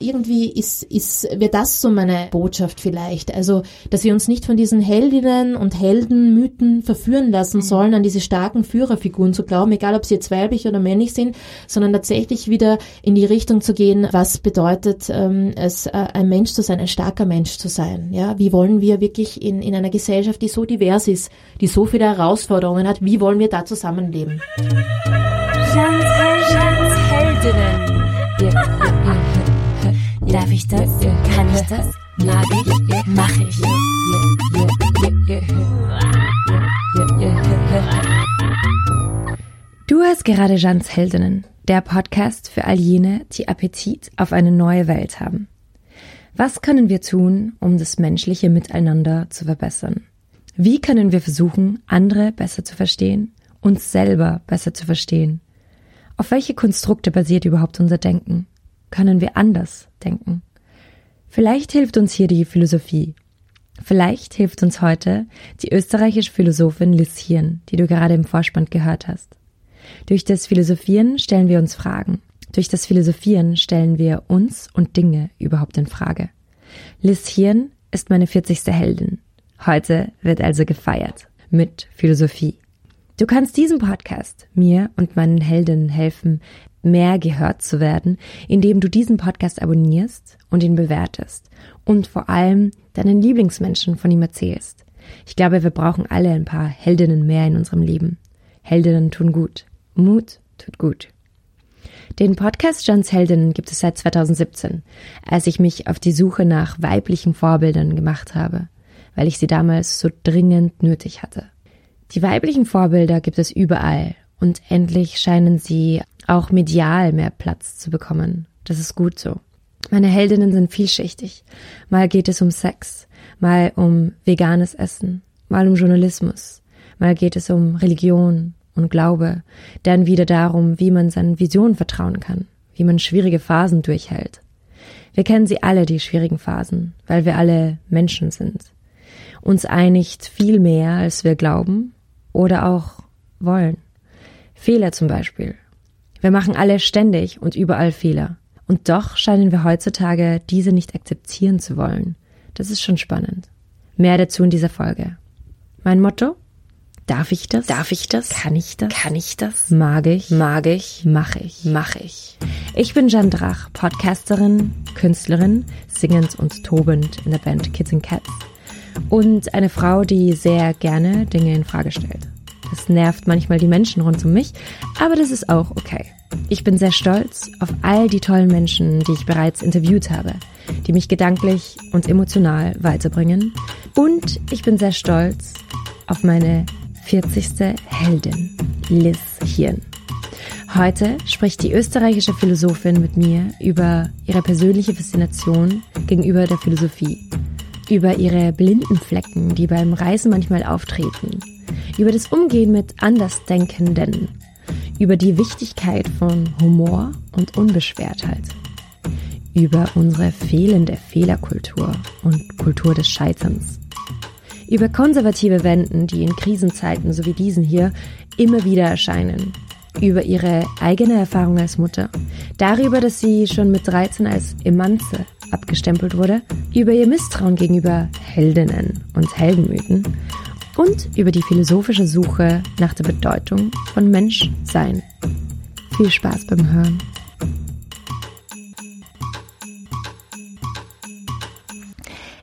Irgendwie ist, ist, wird das so meine Botschaft vielleicht. Also, dass wir uns nicht von diesen Heldinnen und Heldenmythen verführen lassen mhm. sollen, an diese starken Führerfiguren zu glauben, egal ob sie jetzt weiblich oder männlich sind, sondern tatsächlich wieder in die Richtung zu gehen, was bedeutet ähm, es, äh, ein Mensch zu sein, ein starker Mensch zu sein. Ja, wie wollen wir wirklich in, in einer Gesellschaft, die so divers ist, die so viele Herausforderungen hat, wie wollen wir da zusammenleben? Jans, Jans Heldinnen. Ja. Darf ich das? Kann ich das? Mag ich? Mach ich? Du hast gerade Jans Heldinnen, der Podcast für all jene, die Appetit auf eine neue Welt haben. Was können wir tun, um das menschliche Miteinander zu verbessern? Wie können wir versuchen, andere besser zu verstehen, uns selber besser zu verstehen? Auf welche Konstrukte basiert überhaupt unser Denken? Können wir anders denken. Vielleicht hilft uns hier die Philosophie. Vielleicht hilft uns heute die österreichische Philosophin Liz Hirn, die du gerade im Vorspann gehört hast. Durch das Philosophieren stellen wir uns Fragen. Durch das Philosophieren stellen wir uns und Dinge überhaupt in Frage. Liz Hirn ist meine 40. Heldin. Heute wird also gefeiert mit Philosophie. Du kannst diesem Podcast mir und meinen Heldinnen helfen, mehr gehört zu werden, indem du diesen Podcast abonnierst und ihn bewertest und vor allem deinen Lieblingsmenschen von ihm erzählst. Ich glaube, wir brauchen alle ein paar Heldinnen mehr in unserem Leben. Heldinnen tun gut. Mut tut gut. Den Podcast Johns Heldinnen gibt es seit 2017, als ich mich auf die Suche nach weiblichen Vorbildern gemacht habe, weil ich sie damals so dringend nötig hatte. Die weiblichen Vorbilder gibt es überall und endlich scheinen sie auch medial mehr Platz zu bekommen. Das ist gut so. Meine Heldinnen sind vielschichtig. Mal geht es um Sex, mal um veganes Essen, mal um Journalismus, mal geht es um Religion und Glaube, dann wieder darum, wie man seinen Visionen vertrauen kann, wie man schwierige Phasen durchhält. Wir kennen sie alle, die schwierigen Phasen, weil wir alle Menschen sind. Uns einigt viel mehr, als wir glauben oder auch wollen. Fehler zum Beispiel wir machen alle ständig und überall Fehler. Und doch scheinen wir heutzutage diese nicht akzeptieren zu wollen. Das ist schon spannend. Mehr dazu in dieser Folge. Mein Motto? Darf ich das? Darf ich das? Kann ich das? Kann ich das? Mag ich? Mag ich? Mach ich? Mach ich. Ich bin Jan Drach, Podcasterin, Künstlerin, singend und tobend in der Band Kids and Cats und eine Frau, die sehr gerne Dinge in Frage stellt. Das nervt manchmal die Menschen rund um mich, aber das ist auch okay. Ich bin sehr stolz auf all die tollen Menschen, die ich bereits interviewt habe, die mich gedanklich und emotional weiterbringen. Und ich bin sehr stolz auf meine 40. Heldin, Liz Hirn. Heute spricht die österreichische Philosophin mit mir über ihre persönliche Faszination gegenüber der Philosophie, über ihre blinden Flecken, die beim Reisen manchmal auftreten über das Umgehen mit Andersdenkenden, über die Wichtigkeit von Humor und Unbeschwertheit, über unsere fehlende Fehlerkultur und Kultur des Scheiterns, über konservative Wenden, die in Krisenzeiten so wie diesen hier immer wieder erscheinen, über ihre eigene Erfahrung als Mutter, darüber, dass sie schon mit 13 als Emanze abgestempelt wurde, über ihr Misstrauen gegenüber Heldinnen und Heldenmythen und über die philosophische Suche nach der Bedeutung von Menschsein. Viel Spaß beim Hören.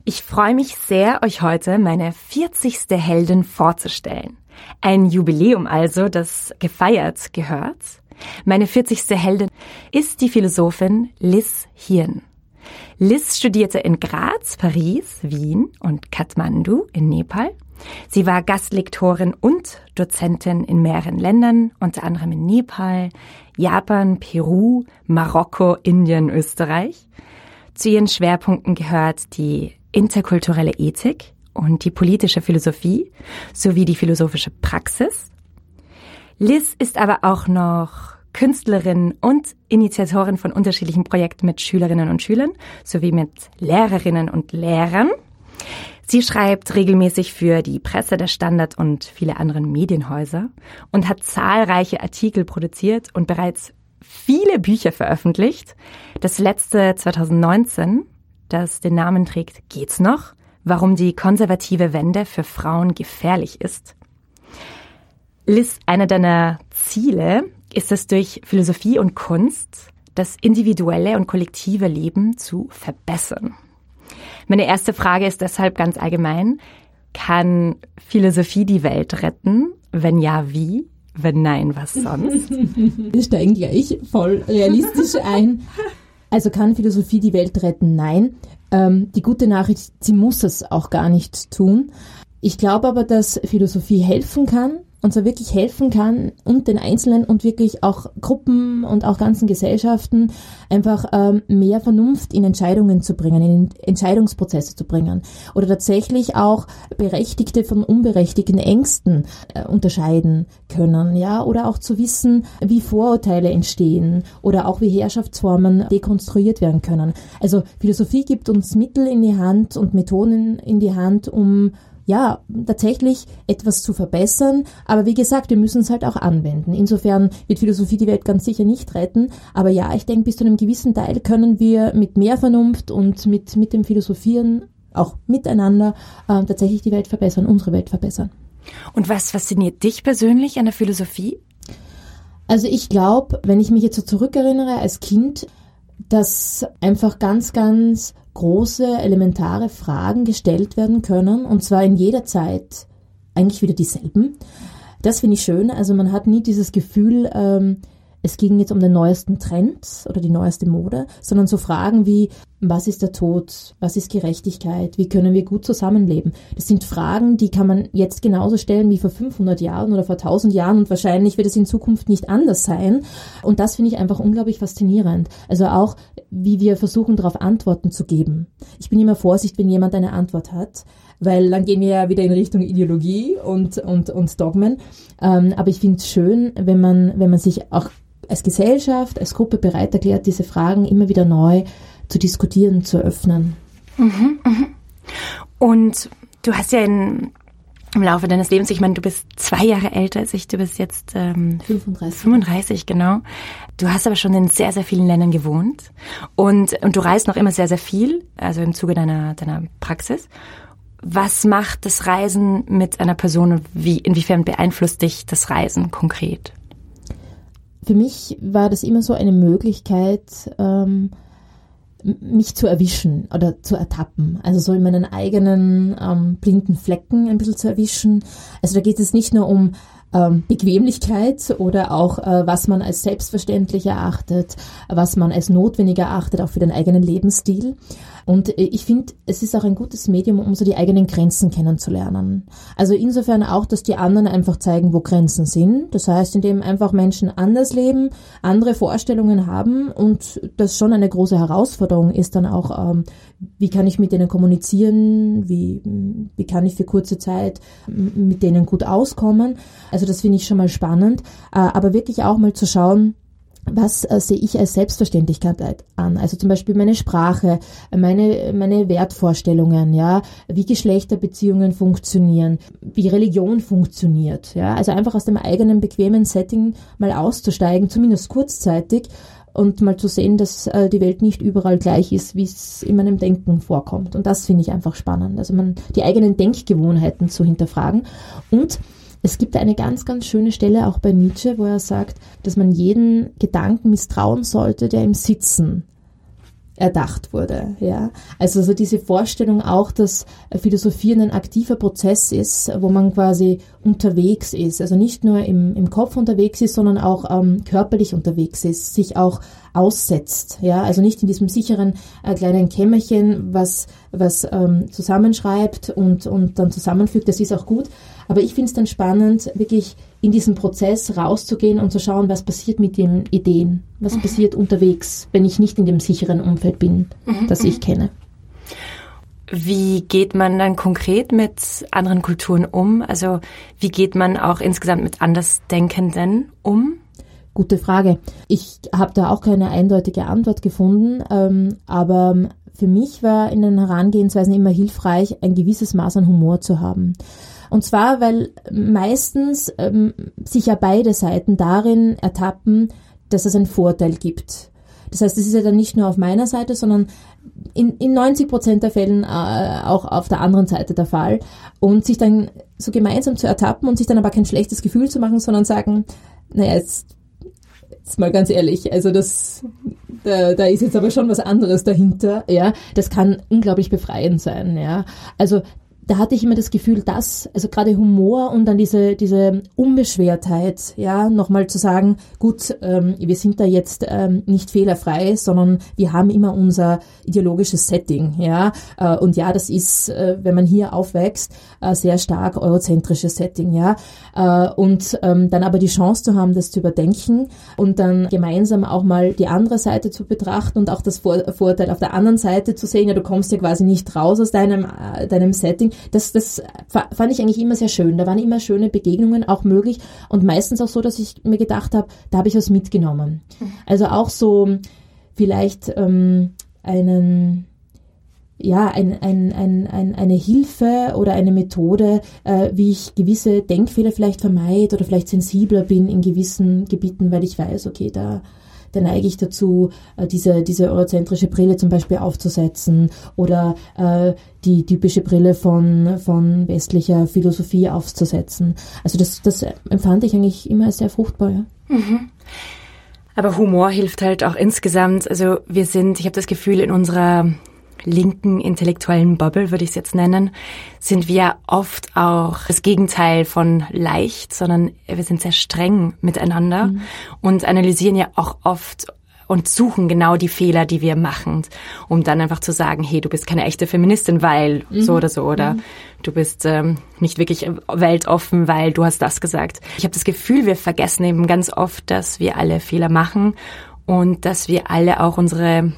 Ich freue mich sehr, euch heute meine 40. Heldin vorzustellen. Ein Jubiläum also, das gefeiert gehört. Meine 40. Heldin ist die Philosophin Liz Hirn. Liz studierte in Graz, Paris, Wien und Kathmandu in Nepal Sie war Gastlektorin und Dozentin in mehreren Ländern, unter anderem in Nepal, Japan, Peru, Marokko, Indien, Österreich. Zu ihren Schwerpunkten gehört die interkulturelle Ethik und die politische Philosophie sowie die philosophische Praxis. Liz ist aber auch noch Künstlerin und Initiatorin von unterschiedlichen Projekten mit Schülerinnen und Schülern sowie mit Lehrerinnen und Lehrern. Sie schreibt regelmäßig für die Presse, der Standard und viele andere Medienhäuser und hat zahlreiche Artikel produziert und bereits viele Bücher veröffentlicht. Das letzte 2019, das den Namen trägt Geht's noch? Warum die konservative Wende für Frauen gefährlich ist. Liz, einer deiner Ziele ist es durch Philosophie und Kunst das individuelle und kollektive Leben zu verbessern. Meine erste Frage ist deshalb ganz allgemein. Kann Philosophie die Welt retten? Wenn ja, wie? Wenn nein, was sonst? Wir steigen gleich voll realistisch ein. Also kann Philosophie die Welt retten? Nein. Ähm, die gute Nachricht, sie muss es auch gar nicht tun. Ich glaube aber, dass Philosophie helfen kann, und zwar wirklich helfen kann und den Einzelnen und wirklich auch Gruppen und auch ganzen Gesellschaften einfach ähm, mehr Vernunft in Entscheidungen zu bringen, in Entscheidungsprozesse zu bringen oder tatsächlich auch berechtigte von unberechtigten Ängsten äh, unterscheiden können, ja, oder auch zu wissen, wie Vorurteile entstehen oder auch wie Herrschaftsformen dekonstruiert werden können. Also Philosophie gibt uns Mittel in die Hand und Methoden in die Hand, um ja, tatsächlich etwas zu verbessern. Aber wie gesagt, wir müssen es halt auch anwenden. Insofern wird Philosophie die Welt ganz sicher nicht retten. Aber ja, ich denke, bis zu einem gewissen Teil können wir mit mehr Vernunft und mit, mit dem Philosophieren auch miteinander äh, tatsächlich die Welt verbessern, unsere Welt verbessern. Und was fasziniert dich persönlich an der Philosophie? Also ich glaube, wenn ich mich jetzt so zurückerinnere als Kind, dass einfach ganz, ganz große, elementare Fragen gestellt werden können und zwar in jeder Zeit eigentlich wieder dieselben. Das finde ich schön. Also man hat nie dieses Gefühl, ähm, es ging jetzt um den neuesten Trend oder die neueste Mode, sondern so Fragen wie, was ist der Tod? Was ist Gerechtigkeit? Wie können wir gut zusammenleben? Das sind Fragen, die kann man jetzt genauso stellen wie vor 500 Jahren oder vor 1000 Jahren und wahrscheinlich wird es in Zukunft nicht anders sein. Und das finde ich einfach unglaublich faszinierend. Also auch, wie wir versuchen, darauf Antworten zu geben. Ich bin immer vorsichtig, wenn jemand eine Antwort hat, weil dann gehen wir ja wieder in Richtung Ideologie und, und, und Dogmen. Ähm, aber ich finde es schön, wenn man, wenn man sich auch als Gesellschaft, als Gruppe bereit erklärt, diese Fragen immer wieder neu zu diskutieren, zu öffnen. Mhm, mhm. Und du hast ja in, im Laufe deines Lebens, ich meine, du bist zwei Jahre älter als ich, du bist jetzt ähm, 35. 35, genau. Du hast aber schon in sehr, sehr vielen Ländern gewohnt und, und du reist noch immer sehr, sehr viel, also im Zuge deiner, deiner Praxis. Was macht das Reisen mit einer Person und wie, inwiefern beeinflusst dich das Reisen konkret? Für mich war das immer so eine Möglichkeit, ähm, mich zu erwischen oder zu ertappen. Also so in meinen eigenen ähm, blinden Flecken ein bisschen zu erwischen. Also da geht es nicht nur um ähm, Bequemlichkeit oder auch äh, was man als selbstverständlich erachtet, was man als notwendig erachtet, auch für den eigenen Lebensstil. Und äh, ich finde, es ist auch ein gutes Medium, um so die eigenen Grenzen kennenzulernen. Also insofern auch, dass die anderen einfach zeigen, wo Grenzen sind. Das heißt, indem einfach Menschen anders leben, andere Vorstellungen haben und das schon eine große Herausforderung ist dann auch, ähm, wie kann ich mit denen kommunizieren, wie, wie kann ich für kurze Zeit mit denen gut auskommen. Also das finde ich schon mal spannend. Äh, aber wirklich auch mal zu schauen, was äh, sehe ich als Selbstverständlichkeit an? Also zum Beispiel meine Sprache, meine, meine Wertvorstellungen, ja, wie Geschlechterbeziehungen funktionieren, wie Religion funktioniert, ja. Also einfach aus dem eigenen bequemen Setting mal auszusteigen, zumindest kurzzeitig, und mal zu sehen, dass äh, die Welt nicht überall gleich ist, wie es in meinem Denken vorkommt. Und das finde ich einfach spannend. Also man, die eigenen Denkgewohnheiten zu hinterfragen und es gibt eine ganz, ganz schöne Stelle auch bei Nietzsche, wo er sagt, dass man jeden Gedanken misstrauen sollte, der im Sitzen erdacht wurde. Ja? Also so diese Vorstellung auch, dass Philosophieren ein aktiver Prozess ist, wo man quasi unterwegs ist, also nicht nur im, im Kopf unterwegs ist, sondern auch ähm, körperlich unterwegs ist, sich auch aussetzt. Ja? Also nicht in diesem sicheren äh, kleinen Kämmerchen, was, was ähm, zusammenschreibt und, und dann zusammenfügt, das ist auch gut, aber ich finde es dann spannend, wirklich in diesen Prozess rauszugehen und zu schauen, was passiert mit den Ideen, was mhm. passiert unterwegs, wenn ich nicht in dem sicheren Umfeld bin, mhm. das ich kenne. Wie geht man dann konkret mit anderen Kulturen um? Also wie geht man auch insgesamt mit Andersdenkenden um? Gute Frage. Ich habe da auch keine eindeutige Antwort gefunden, ähm, aber für mich war in den Herangehensweisen immer hilfreich, ein gewisses Maß an Humor zu haben. Und zwar, weil meistens ähm, sich ja beide Seiten darin ertappen, dass es einen Vorteil gibt. Das heißt, es ist ja dann nicht nur auf meiner Seite, sondern in, in 90 Prozent der Fällen äh, auch auf der anderen Seite der Fall. Und sich dann so gemeinsam zu ertappen und sich dann aber kein schlechtes Gefühl zu machen, sondern sagen, naja, jetzt, jetzt mal ganz ehrlich, also das, da, da ist jetzt aber schon was anderes dahinter, ja. Das kann unglaublich befreiend sein, ja. Also da hatte ich immer das Gefühl, dass, also gerade Humor und dann diese, diese Unbeschwertheit, ja, nochmal zu sagen, gut, ähm, wir sind da jetzt ähm, nicht fehlerfrei, sondern wir haben immer unser ideologisches Setting, ja, äh, und ja, das ist, äh, wenn man hier aufwächst, äh, sehr stark eurozentrisches Setting, ja, äh, und ähm, dann aber die Chance zu haben, das zu überdenken und dann gemeinsam auch mal die andere Seite zu betrachten und auch das Vor Vorteil auf der anderen Seite zu sehen, ja, du kommst ja quasi nicht raus aus deinem, äh, deinem Setting, das, das fand ich eigentlich immer sehr schön. Da waren immer schöne Begegnungen auch möglich und meistens auch so, dass ich mir gedacht habe, da habe ich was mitgenommen. Mhm. Also auch so vielleicht ähm, einen ja, ein, ein, ein, ein, eine Hilfe oder eine Methode, äh, wie ich gewisse Denkfehler vielleicht vermeide oder vielleicht sensibler bin in gewissen Gebieten, weil ich weiß, okay, da, da neige ich dazu, äh, diese, diese eurozentrische Brille zum Beispiel aufzusetzen oder äh, die typische Brille von, von westlicher Philosophie aufzusetzen. Also das, das empfand ich eigentlich immer als sehr fruchtbar. Ja. Mhm. Aber Humor hilft halt auch insgesamt. Also wir sind, ich habe das Gefühl, in unserer linken intellektuellen Bubble, würde ich es jetzt nennen, sind wir oft auch das Gegenteil von leicht, sondern wir sind sehr streng miteinander mhm. und analysieren ja auch oft und suchen genau die Fehler, die wir machen, um dann einfach zu sagen, hey, du bist keine echte Feministin, weil mhm. so oder so oder mhm. du bist ähm, nicht wirklich weltoffen, weil du hast das gesagt. Ich habe das Gefühl, wir vergessen eben ganz oft, dass wir alle Fehler machen und dass wir alle auch unsere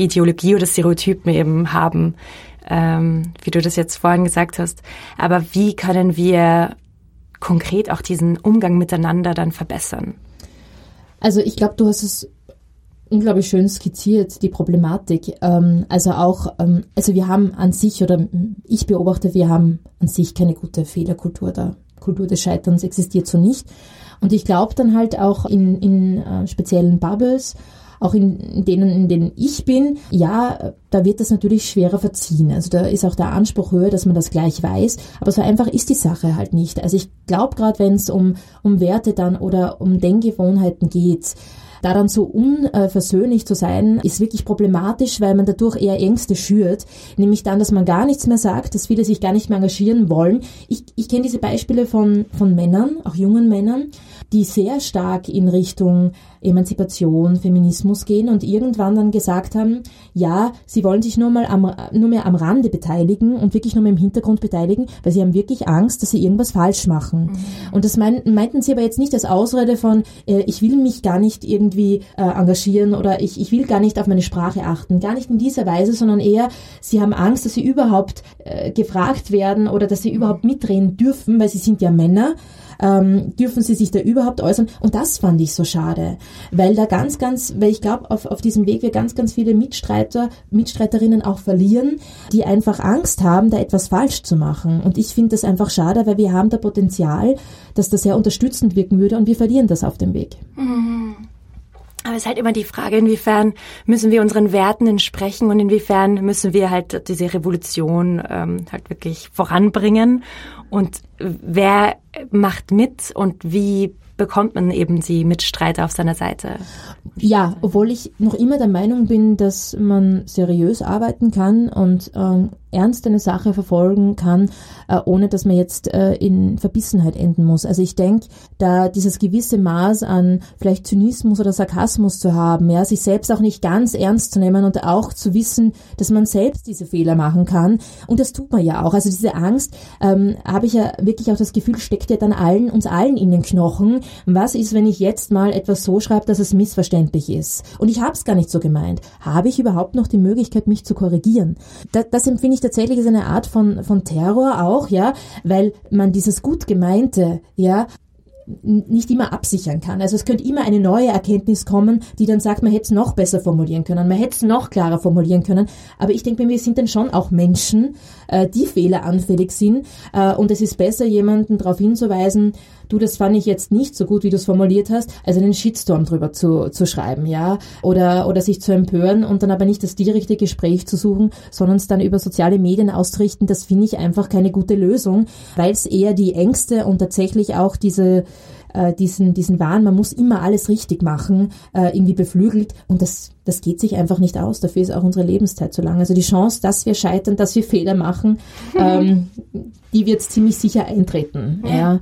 Ideologie oder Stereotypen eben haben, ähm, wie du das jetzt vorhin gesagt hast. Aber wie können wir konkret auch diesen Umgang miteinander dann verbessern? Also ich glaube, du hast es unglaublich schön skizziert, die Problematik. Ähm, also auch, ähm, also wir haben an sich, oder ich beobachte, wir haben an sich keine gute Fehlerkultur da. Kultur des Scheiterns existiert so nicht. Und ich glaube dann halt auch in, in äh, speziellen Bubbles auch in denen, in denen ich bin, ja, da wird das natürlich schwerer verziehen. Also da ist auch der Anspruch höher, dass man das gleich weiß. Aber so einfach ist die Sache halt nicht. Also ich glaube gerade, wenn es um, um Werte dann oder um Denkgewohnheiten geht, Daran so unversöhnlich zu sein, ist wirklich problematisch, weil man dadurch eher Ängste schürt. Nämlich dann, dass man gar nichts mehr sagt, dass viele sich gar nicht mehr engagieren wollen. Ich, ich kenne diese Beispiele von, von Männern, auch jungen Männern, die sehr stark in Richtung Emanzipation, Feminismus gehen und irgendwann dann gesagt haben, ja, sie wollen sich nur mal am, nur mehr am Rande beteiligen und wirklich nur mehr im Hintergrund beteiligen, weil sie haben wirklich Angst, dass sie irgendwas falsch machen. Mhm. Und das mein, meinten sie aber jetzt nicht als Ausrede von, äh, ich will mich gar nicht irgendwie äh, engagieren oder ich, ich will gar nicht auf meine Sprache achten. Gar nicht in dieser Weise, sondern eher, sie haben Angst, dass sie überhaupt äh, gefragt werden oder dass sie überhaupt mitreden dürfen, weil sie sind ja Männer ähm, dürfen sie sich da überhaupt äußern? Und das fand ich so schade, weil da ganz, ganz, weil ich glaube, auf, auf diesem Weg wir ganz, ganz viele Mitstreiter, Mitstreiterinnen auch verlieren, die einfach Angst haben, da etwas falsch zu machen. Und ich finde das einfach schade, weil wir haben da Potenzial, dass das sehr unterstützend wirken würde und wir verlieren das auf dem Weg. Mhm. Aber es ist halt immer die Frage, inwiefern müssen wir unseren Werten entsprechen und inwiefern müssen wir halt diese Revolution ähm, halt wirklich voranbringen und wer macht mit und wie bekommt man eben die Mitstreiter auf seiner Seite. Ja, obwohl ich noch immer der Meinung bin, dass man seriös arbeiten kann und ähm, ernst eine Sache verfolgen kann, äh, ohne dass man jetzt äh, in Verbissenheit enden muss. Also ich denke, da dieses gewisse Maß an vielleicht Zynismus oder Sarkasmus zu haben, ja, sich selbst auch nicht ganz ernst zu nehmen und auch zu wissen, dass man selbst diese Fehler machen kann. Und das tut man ja auch. Also diese Angst, ähm, habe ich ja wirklich auch das Gefühl, steckt ja dann allen, uns allen in den Knochen. Was ist, wenn ich jetzt mal etwas so schreibe, dass es missverständlich ist? Und ich habe es gar nicht so gemeint. Habe ich überhaupt noch die Möglichkeit, mich zu korrigieren? Das, das empfinde ich tatsächlich als eine Art von, von Terror auch, ja, weil man dieses gut gemeinte, ja, nicht immer absichern kann. Also es könnte immer eine neue Erkenntnis kommen, die dann sagt, man hätte es noch besser formulieren können, man hätte es noch klarer formulieren können. Aber ich denke mir, wir sind dann schon auch Menschen, äh, die fehleranfällig sind. Äh, und es ist besser, jemanden darauf hinzuweisen, du, das fand ich jetzt nicht so gut, wie du es formuliert hast, also einen Shitstorm drüber zu, zu schreiben, ja, oder, oder sich zu empören und dann aber nicht das direkte Gespräch zu suchen, sondern es dann über soziale Medien auszurichten, das finde ich einfach keine gute Lösung, weil es eher die Ängste und tatsächlich auch diese äh, diesen, diesen Wahn, man muss immer alles richtig machen, äh, irgendwie beflügelt und das, das geht sich einfach nicht aus. Dafür ist auch unsere Lebenszeit zu lang. Also die Chance, dass wir scheitern, dass wir Fehler machen, ähm, die wird ziemlich sicher eintreten. Ja. ja.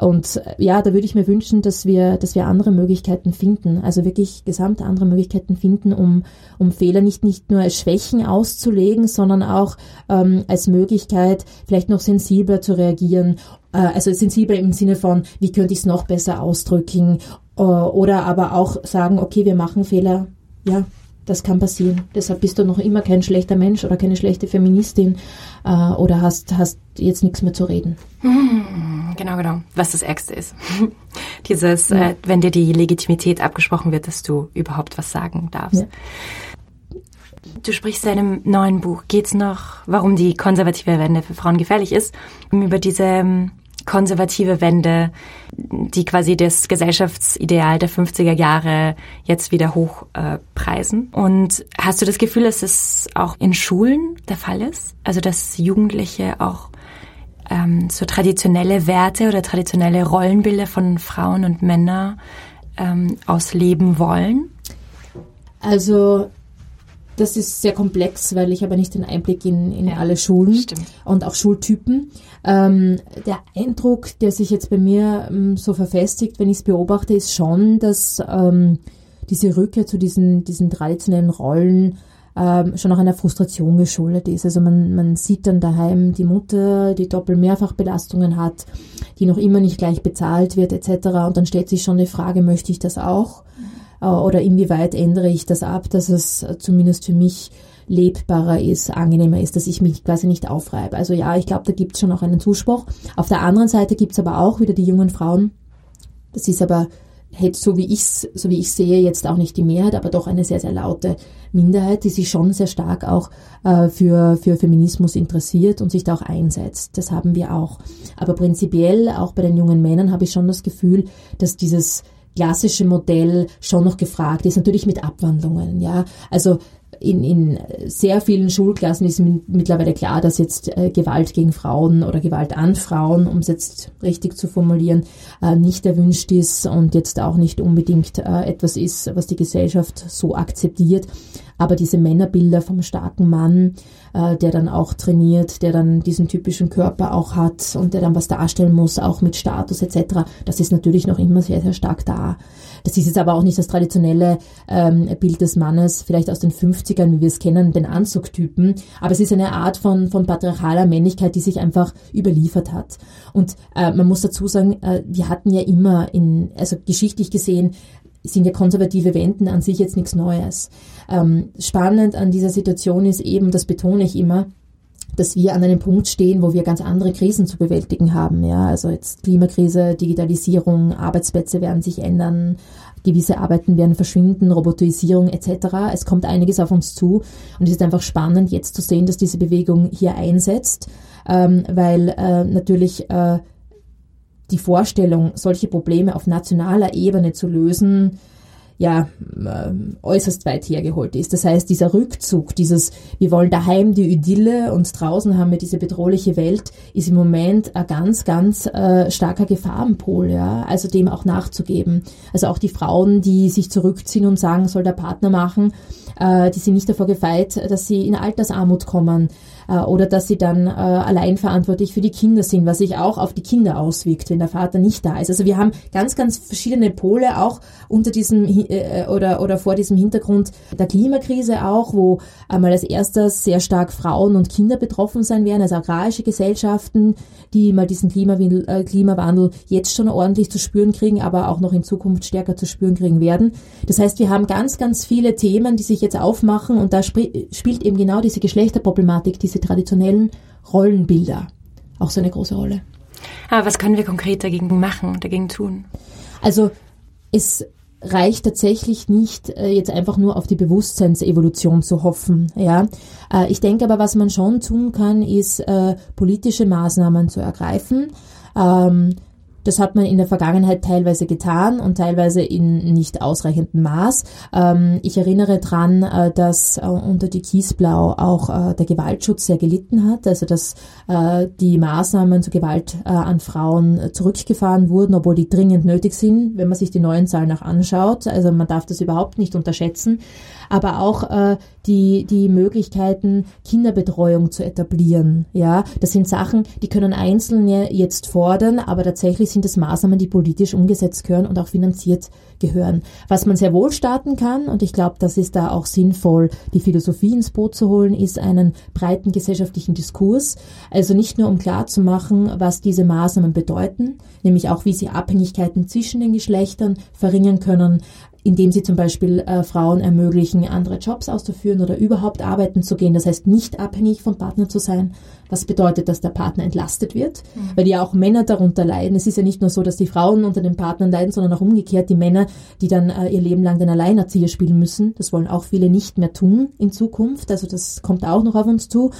Und äh, ja, da würde ich mir wünschen, dass wir, dass wir andere Möglichkeiten finden, also wirklich gesamt andere Möglichkeiten finden, um, um Fehler nicht, nicht nur als Schwächen auszulegen, sondern auch ähm, als Möglichkeit, vielleicht noch sensibler zu reagieren. Äh, also sensibler im Sinne von, wie könnte ich es noch besser ausdrücken? Äh, oder aber auch sagen, okay, wir machen Fehler, ja, das kann passieren. Deshalb bist du noch immer kein schlechter Mensch oder keine schlechte Feministin äh, oder hast, hast jetzt nichts mehr zu reden. Hm, genau, genau. Was das Ärgste ist. Dieses, ja. äh, wenn dir die Legitimität abgesprochen wird, dass du überhaupt was sagen darfst. Ja. Du sprichst in deinem neuen Buch, geht's noch, warum die konservative Wende für Frauen gefährlich ist, über diese ähm, konservative Wende, die quasi das Gesellschaftsideal der 50er Jahre jetzt wieder hochpreisen. Äh, Und hast du das Gefühl, dass es auch in Schulen der Fall ist? Also dass Jugendliche auch ähm, so traditionelle Werte oder traditionelle Rollenbilder von Frauen und Männern ähm, ausleben wollen? Also das ist sehr komplex, weil ich aber nicht den Einblick in, in ja, alle Schulen stimmt. und auch Schultypen. Ähm, der Eindruck, der sich jetzt bei mir ähm, so verfestigt, wenn ich es beobachte, ist schon, dass ähm, diese Rückkehr zu diesen, diesen traditionellen Rollen ähm, schon auch einer Frustration geschuldet ist. Also man, man sieht dann daheim die Mutter, die Doppel-Mehrfach-Belastungen hat, die noch immer nicht gleich bezahlt wird etc. Und dann stellt sich schon die Frage, möchte ich das auch? Äh, oder inwieweit ändere ich das ab, dass es zumindest für mich lebbarer ist, angenehmer ist, dass ich mich quasi nicht aufreibe. Also ja, ich glaube, da gibt es schon auch einen Zuspruch. Auf der anderen Seite gibt es aber auch wieder die jungen Frauen. Das ist aber so wie ich so wie ich sehe jetzt auch nicht die Mehrheit, aber doch eine sehr sehr laute Minderheit, die sich schon sehr stark auch äh, für für Feminismus interessiert und sich da auch einsetzt. Das haben wir auch. Aber prinzipiell auch bei den jungen Männern habe ich schon das Gefühl, dass dieses klassische Modell schon noch gefragt ist, natürlich mit Abwandlungen, ja. Also in, in sehr vielen Schulklassen ist mittlerweile klar, dass jetzt äh, Gewalt gegen Frauen oder Gewalt an Frauen, um es jetzt richtig zu formulieren, äh, nicht erwünscht ist und jetzt auch nicht unbedingt äh, etwas ist, was die Gesellschaft so akzeptiert. Aber diese Männerbilder vom starken Mann, äh, der dann auch trainiert, der dann diesen typischen Körper auch hat und der dann was darstellen muss, auch mit Status etc., das ist natürlich noch immer sehr, sehr stark da. Das ist jetzt aber auch nicht das traditionelle ähm, Bild des Mannes, vielleicht aus den 50ern, wie wir es kennen, den Anzugtypen, aber es ist eine Art von, von patriarchaler Männlichkeit, die sich einfach überliefert hat. Und äh, man muss dazu sagen, äh, wir hatten ja immer in, also geschichtlich gesehen, sind ja konservative Wenden an sich jetzt nichts Neues. Ähm, spannend an dieser Situation ist eben, das betone ich immer, dass wir an einem Punkt stehen, wo wir ganz andere Krisen zu bewältigen haben. Ja, also jetzt Klimakrise, Digitalisierung, Arbeitsplätze werden sich ändern, gewisse Arbeiten werden verschwinden, Robotisierung etc. Es kommt einiges auf uns zu und es ist einfach spannend, jetzt zu sehen, dass diese Bewegung hier einsetzt, ähm, weil äh, natürlich äh, die Vorstellung, solche Probleme auf nationaler Ebene zu lösen, ja äh, äußerst weit hergeholt ist. Das heißt, dieser Rückzug, dieses wir wollen daheim die Idylle und draußen haben wir diese bedrohliche Welt, ist im Moment ein ganz, ganz äh, starker Gefahrenpol, ja, also dem auch nachzugeben. Also auch die Frauen, die sich zurückziehen und sagen, soll der Partner machen, äh, die sind nicht davor gefeit, dass sie in Altersarmut kommen oder dass sie dann äh, allein verantwortlich für die Kinder sind, was sich auch auf die Kinder auswirkt, wenn der Vater nicht da ist. Also wir haben ganz, ganz verschiedene Pole auch unter diesem äh, oder, oder vor diesem Hintergrund der Klimakrise auch, wo einmal als erstes sehr stark Frauen und Kinder betroffen sein werden, also agrarische Gesellschaften, die mal diesen Klimawandel, äh, Klimawandel jetzt schon ordentlich zu spüren kriegen, aber auch noch in Zukunft stärker zu spüren kriegen werden. Das heißt, wir haben ganz, ganz viele Themen, die sich jetzt aufmachen und da spielt eben genau diese Geschlechterproblematik, diese traditionellen Rollenbilder auch so eine große Rolle. Aber was können wir konkret dagegen machen, dagegen tun? Also es reicht tatsächlich nicht, äh, jetzt einfach nur auf die Bewusstseinsevolution zu hoffen. Ja, äh, ich denke aber, was man schon tun kann, ist äh, politische Maßnahmen zu ergreifen. Das hat man in der Vergangenheit teilweise getan und teilweise in nicht ausreichendem Maß. Ähm, ich erinnere dran, äh, dass äh, unter die Kiesblau auch äh, der Gewaltschutz sehr gelitten hat, also dass äh, die Maßnahmen zur Gewalt äh, an Frauen zurückgefahren wurden, obwohl die dringend nötig sind, wenn man sich die neuen Zahlen auch anschaut. Also man darf das überhaupt nicht unterschätzen aber auch äh, die, die Möglichkeiten, Kinderbetreuung zu etablieren. Ja, das sind Sachen, die können Einzelne jetzt fordern, aber tatsächlich sind es Maßnahmen, die politisch umgesetzt gehören und auch finanziert gehören. Was man sehr wohl starten kann, und ich glaube, das ist da auch sinnvoll, die Philosophie ins Boot zu holen, ist einen breiten gesellschaftlichen Diskurs. Also nicht nur um klarzumachen, was diese Maßnahmen bedeuten, nämlich auch, wie sie Abhängigkeiten zwischen den Geschlechtern verringern können, indem sie zum Beispiel äh, Frauen ermöglichen, andere Jobs auszuführen oder überhaupt arbeiten zu gehen. Das heißt, nicht abhängig vom Partner zu sein. Was bedeutet, dass der Partner entlastet wird, mhm. weil ja auch Männer darunter leiden. Es ist ja nicht nur so, dass die Frauen unter den Partnern leiden, sondern auch umgekehrt die Männer, die dann äh, ihr Leben lang den Alleinerzieher spielen müssen. Das wollen auch viele nicht mehr tun in Zukunft. Also das kommt auch noch auf uns zu.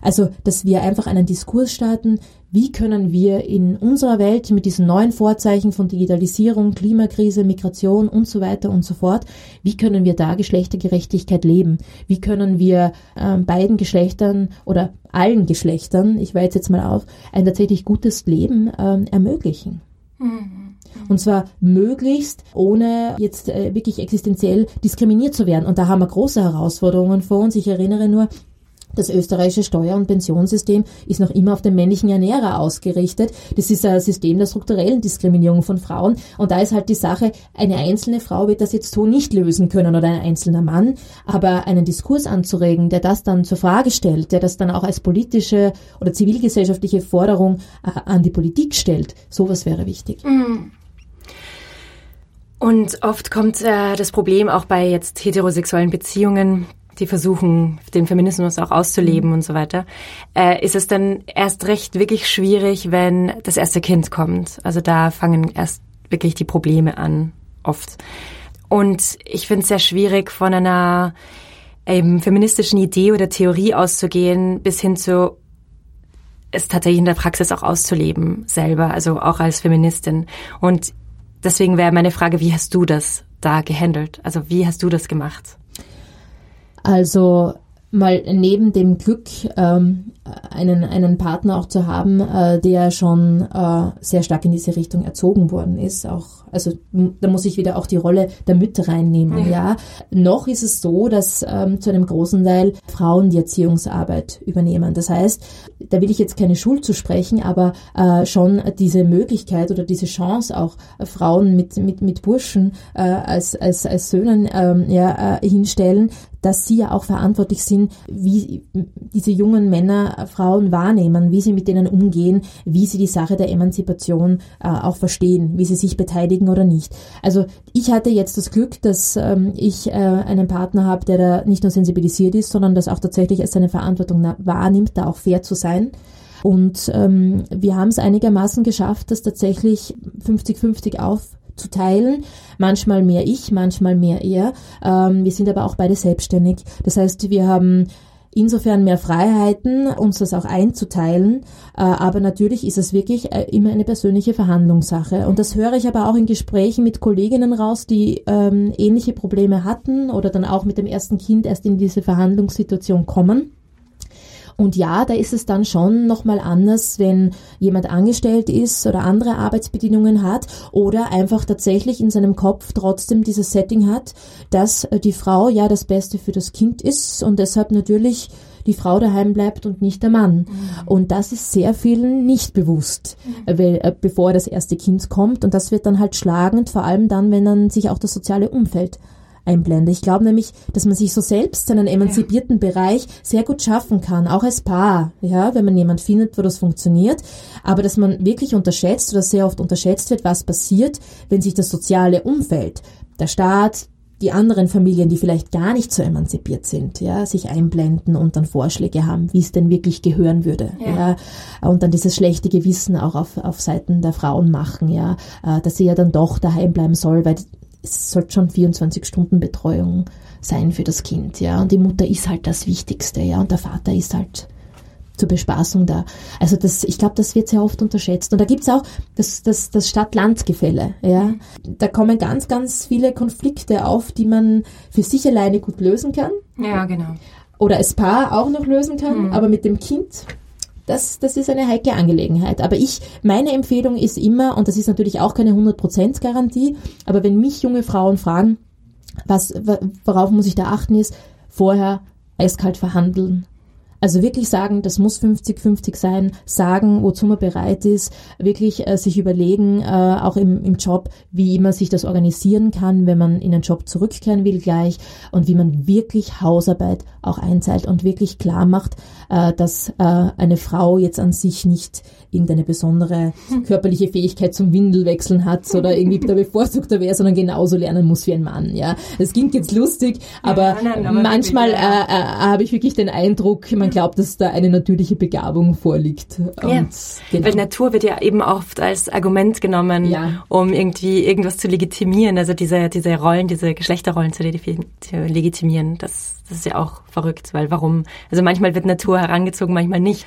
Also, dass wir einfach einen Diskurs starten, wie können wir in unserer Welt mit diesen neuen Vorzeichen von Digitalisierung, Klimakrise, Migration und so weiter und so fort, wie können wir da Geschlechtergerechtigkeit leben? Wie können wir äh, beiden Geschlechtern oder allen Geschlechtern, ich weise jetzt mal auf, ein tatsächlich gutes Leben äh, ermöglichen? Mhm. Und zwar möglichst ohne jetzt äh, wirklich existenziell diskriminiert zu werden. Und da haben wir große Herausforderungen vor uns. Ich erinnere nur, das österreichische Steuer- und Pensionssystem ist noch immer auf den männlichen Ernährer ausgerichtet. Das ist ein System der strukturellen Diskriminierung von Frauen. Und da ist halt die Sache, eine einzelne Frau wird das jetzt so nicht lösen können oder ein einzelner Mann. Aber einen Diskurs anzuregen, der das dann zur Frage stellt, der das dann auch als politische oder zivilgesellschaftliche Forderung äh, an die Politik stellt, sowas wäre wichtig. Mhm. Und oft kommt äh, das Problem auch bei jetzt heterosexuellen Beziehungen die versuchen, den Feminismus auch auszuleben und so weiter, äh, ist es dann erst recht wirklich schwierig, wenn das erste Kind kommt. Also da fangen erst wirklich die Probleme an, oft. Und ich finde es sehr schwierig, von einer eben feministischen Idee oder Theorie auszugehen, bis hin zu es tatsächlich in der Praxis auch auszuleben, selber, also auch als Feministin. Und deswegen wäre meine Frage, wie hast du das da gehandelt? Also wie hast du das gemacht? Also mal neben dem Glück, ähm, einen, einen Partner auch zu haben, äh, der schon äh, sehr stark in diese Richtung erzogen worden ist. Auch, also da muss ich wieder auch die Rolle der Mütter reinnehmen. Ja. ja. Noch ist es so, dass ähm, zu einem großen Teil Frauen die Erziehungsarbeit übernehmen. Das heißt, da will ich jetzt keine Schuld zu sprechen, aber äh, schon diese Möglichkeit oder diese Chance auch äh, Frauen mit, mit, mit Burschen äh, als, als, als Söhnen ähm, ja, äh, hinstellen, dass sie ja auch verantwortlich sind, wie diese jungen Männer, Frauen wahrnehmen, wie sie mit denen umgehen, wie sie die Sache der Emanzipation äh, auch verstehen, wie sie sich beteiligen oder nicht. Also ich hatte jetzt das Glück, dass ähm, ich äh, einen Partner habe, der da nicht nur sensibilisiert ist, sondern das auch tatsächlich als seine Verantwortung wahrnimmt, da auch fair zu sein. Und ähm, wir haben es einigermaßen geschafft, das tatsächlich 50-50 auf zu teilen. Manchmal mehr ich, manchmal mehr er. Ähm, wir sind aber auch beide selbstständig. Das heißt, wir haben insofern mehr Freiheiten, uns das auch einzuteilen. Äh, aber natürlich ist es wirklich äh, immer eine persönliche Verhandlungssache. Und das höre ich aber auch in Gesprächen mit Kolleginnen raus, die ähm, ähnliche Probleme hatten oder dann auch mit dem ersten Kind erst in diese Verhandlungssituation kommen. Und ja, da ist es dann schon nochmal anders, wenn jemand angestellt ist oder andere Arbeitsbedingungen hat oder einfach tatsächlich in seinem Kopf trotzdem dieses Setting hat, dass äh, die Frau ja das Beste für das Kind ist und deshalb natürlich die Frau daheim bleibt und nicht der Mann. Mhm. Und das ist sehr vielen nicht bewusst, mhm. weil, äh, bevor das erste Kind kommt. Und das wird dann halt schlagend, vor allem dann, wenn dann sich auch das soziale Umfeld einblende. Ich glaube nämlich, dass man sich so selbst einen emanzipierten ja. Bereich sehr gut schaffen kann, auch als Paar, ja, wenn man jemand findet, wo das funktioniert, aber dass man wirklich unterschätzt oder sehr oft unterschätzt wird, was passiert, wenn sich das soziale Umfeld, der Staat, die anderen Familien, die vielleicht gar nicht so emanzipiert sind, ja, sich einblenden und dann Vorschläge haben, wie es denn wirklich gehören würde, ja, ja und dann dieses schlechte Gewissen auch auf, auf Seiten der Frauen machen, ja, äh, dass sie ja dann doch daheim bleiben soll, weil es sollte schon 24 Stunden Betreuung sein für das Kind, ja. Und die Mutter ist halt das Wichtigste, ja. Und der Vater ist halt zur Bespaßung da. Also das, ich glaube, das wird sehr oft unterschätzt. Und da gibt's auch das, das, das Stadt-Land-Gefälle. Ja? Da kommen ganz, ganz viele Konflikte auf, die man für sich alleine gut lösen kann. Ja, genau. Oder als Paar auch noch lösen kann, mhm. aber mit dem Kind das, das ist eine heikle Angelegenheit. Aber ich, meine Empfehlung ist immer, und das ist natürlich auch keine 100% Garantie, aber wenn mich junge Frauen fragen, was, worauf muss ich da achten, ist vorher eiskalt verhandeln, also wirklich sagen, das muss 50-50 sein, sagen, wozu man bereit ist, wirklich äh, sich überlegen, äh, auch im, im Job, wie man sich das organisieren kann, wenn man in den Job zurückkehren will gleich und wie man wirklich Hausarbeit auch einzahlt und wirklich klar macht, äh, dass äh, eine Frau jetzt an sich nicht irgendeine besondere körperliche Fähigkeit zum Windelwechseln hat oder irgendwie der Bevorzugter wäre, sondern genauso lernen muss wie ein Mann. Ja, das klingt jetzt lustig, aber, ja, nein, nein, aber manchmal äh, äh, habe ich wirklich den Eindruck, man glaubt, dass da eine natürliche Begabung vorliegt. Ja. genau. Weil Natur wird ja eben oft als Argument genommen, ja. um irgendwie irgendwas zu legitimieren, also diese diese Rollen, diese Geschlechterrollen zu legitimieren. Das, das ist ja auch verrückt, weil warum? Also manchmal wird Natur herangezogen, manchmal nicht.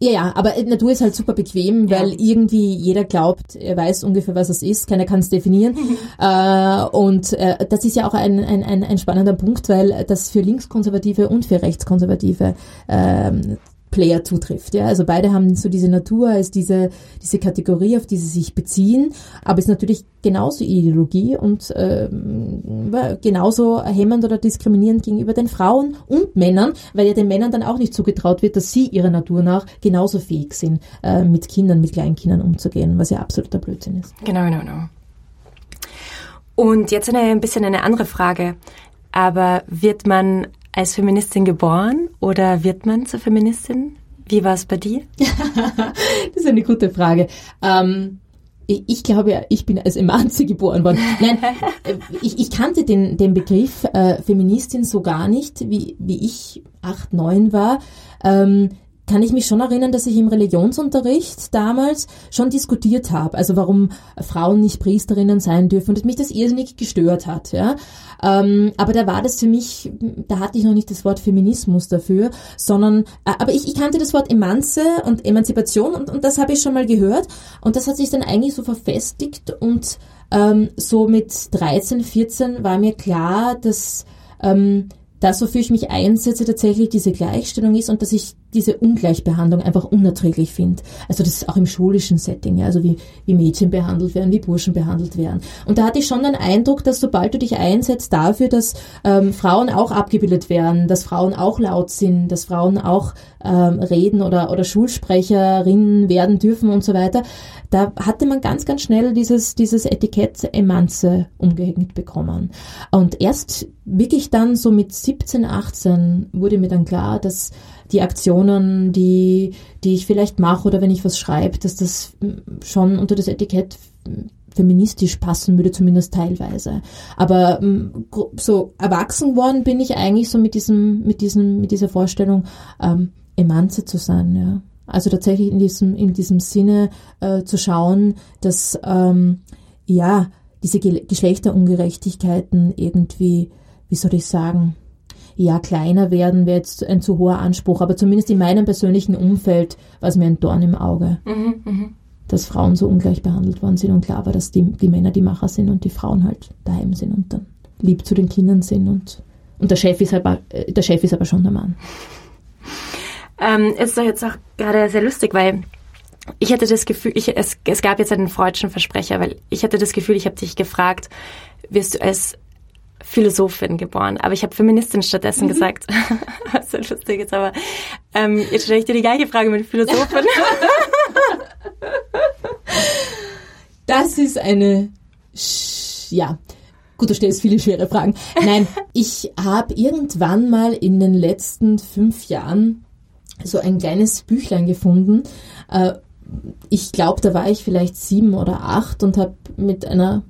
Ja, ja, aber Natur ist halt super bequem, weil ja. irgendwie jeder glaubt, er weiß ungefähr, was es ist, keiner kann es definieren. äh, und äh, das ist ja auch ein, ein, ein, ein spannender Punkt, weil das für Linkskonservative und für Rechtskonservative ähm, Player zutrifft. Ja? Also beide haben so diese Natur als diese, diese Kategorie, auf die sie sich beziehen, aber es ist natürlich genauso Ideologie und ähm, genauso hemmend oder diskriminierend gegenüber den Frauen und Männern, weil ja den Männern dann auch nicht zugetraut wird, dass sie ihrer Natur nach genauso fähig sind, äh, mit Kindern, mit Kleinkindern umzugehen, was ja absoluter Blödsinn ist. Genau, genau, genau. Und jetzt eine, ein bisschen eine andere Frage. Aber wird man als Feministin geboren oder wird man zur Feministin? Wie war es bei dir? das ist eine gute Frage. Ähm, ich, ich glaube ja, ich bin als Emanze geboren worden. Nein, äh, ich, ich kannte den, den Begriff äh, Feministin so gar nicht, wie, wie ich acht, neun war. Ähm, kann ich mich schon erinnern, dass ich im Religionsunterricht damals schon diskutiert habe, also warum Frauen nicht Priesterinnen sein dürfen und dass mich das irrsinnig gestört hat. Ja? Ähm, aber da war das für mich, da hatte ich noch nicht das Wort Feminismus dafür, sondern, äh, aber ich, ich kannte das Wort Emanze und Emanzipation und, und das habe ich schon mal gehört und das hat sich dann eigentlich so verfestigt und ähm, so mit 13, 14 war mir klar, dass ähm, das, wofür ich mich einsetze, tatsächlich diese Gleichstellung ist und dass ich diese Ungleichbehandlung einfach unerträglich finde. Also das ist auch im schulischen Setting, ja, also wie, wie Mädchen behandelt werden, wie Burschen behandelt werden. Und da hatte ich schon den Eindruck, dass sobald du dich einsetzt dafür, dass ähm, Frauen auch abgebildet werden, dass Frauen auch laut sind, dass Frauen auch ähm, reden oder, oder Schulsprecherinnen werden dürfen und so weiter, da hatte man ganz, ganz schnell dieses, dieses Etikett Emanze umgehängt bekommen. Und erst wirklich dann so mit 17, 18 wurde mir dann klar, dass die Aktionen, die, die ich vielleicht mache oder wenn ich was schreibe, dass das schon unter das Etikett feministisch passen würde, zumindest teilweise. Aber ähm, so erwachsen worden bin ich eigentlich so mit diesem, mit diesem, mit dieser Vorstellung, ähm, Emanze zu sein, ja. Also tatsächlich in diesem, in diesem Sinne äh, zu schauen, dass ähm, ja diese Ge Geschlechterungerechtigkeiten irgendwie, wie soll ich sagen, ja, kleiner werden wäre jetzt ein zu hoher Anspruch, aber zumindest in meinem persönlichen Umfeld war es mir ein Dorn im Auge, mhm, mh. dass Frauen so ungleich behandelt worden sind und klar war, dass die, die Männer die Macher sind und die Frauen halt daheim sind und dann lieb zu den Kindern sind und, und der Chef ist aber, äh, der Chef ist aber schon der Mann. Ähm, ist doch jetzt auch gerade sehr lustig, weil ich hatte das Gefühl, ich, es, es gab jetzt einen freudschen Versprecher, weil ich hatte das Gefühl, ich habe dich gefragt, wirst du als Philosophin geboren, aber ich habe Feministin stattdessen mhm. gesagt. Was so lustig ist, aber ähm, jetzt stelle ich dir die gleiche Frage mit Philosophin. das ist eine, ja, gut, du stellst viele schwere Fragen. Nein, ich habe irgendwann mal in den letzten fünf Jahren so ein kleines Büchlein gefunden. Äh, ich glaube, da war ich vielleicht sieben oder acht und habe mit einer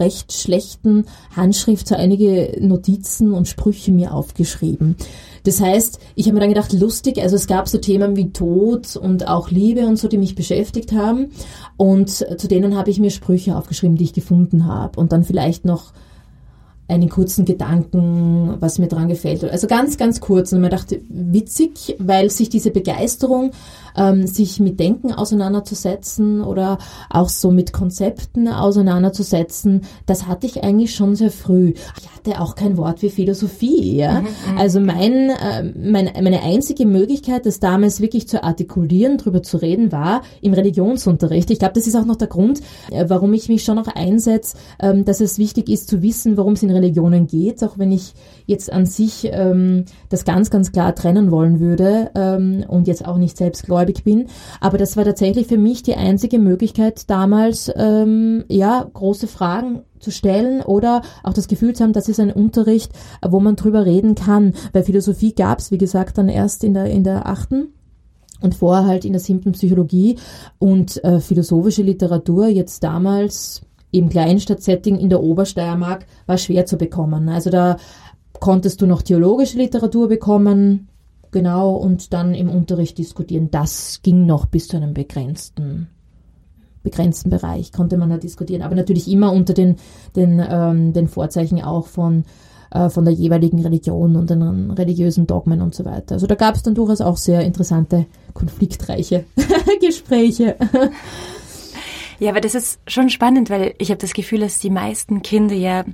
recht schlechten Handschrift so einige Notizen und Sprüche mir aufgeschrieben. Das heißt, ich habe mir dann gedacht, lustig, also es gab so Themen wie Tod und auch Liebe und so, die mich beschäftigt haben. Und zu denen habe ich mir Sprüche aufgeschrieben, die ich gefunden habe. Und dann vielleicht noch einen kurzen Gedanken, was mir dran gefällt. Also ganz, ganz kurz. Und man dachte, witzig, weil sich diese Begeisterung, ähm, sich mit Denken auseinanderzusetzen oder auch so mit Konzepten auseinanderzusetzen, das hatte ich eigentlich schon sehr früh. Ich hatte auch kein Wort wie Philosophie. Ja? Mhm, mhm. also mein, äh, mein, meine einzige Möglichkeit, das damals wirklich zu artikulieren, drüber zu reden, war im Religionsunterricht. Ich glaube, das ist auch noch der Grund, äh, warum ich mich schon noch einsetze, äh, dass es wichtig ist zu wissen, worum es in Religionen geht, auch wenn ich jetzt an sich ähm, das ganz, ganz klar trennen wollen würde ähm, und jetzt auch nicht selbstgläubig bin. Aber das war tatsächlich für mich die einzige Möglichkeit damals, ähm, ja, große Fragen zu stellen oder auch das Gefühl zu haben, das ist ein Unterricht, wo man drüber reden kann. Weil Philosophie gab es, wie gesagt, dann erst in der, in der achten und vorher halt in der siebten Psychologie und äh, philosophische Literatur jetzt damals im Kleinstadtsetting in der Obersteiermark war schwer zu bekommen. Also da konntest du noch theologische Literatur bekommen, genau, und dann im Unterricht diskutieren. Das ging noch bis zu einem begrenzten begrenzten Bereich konnte man da diskutieren, aber natürlich immer unter den, den, ähm, den Vorzeichen auch von, äh, von der jeweiligen Religion und den religiösen Dogmen und so weiter. Also da gab es dann durchaus auch sehr interessante, konfliktreiche Gespräche. Ja, aber das ist schon spannend, weil ich habe das Gefühl, dass die meisten Kinder ja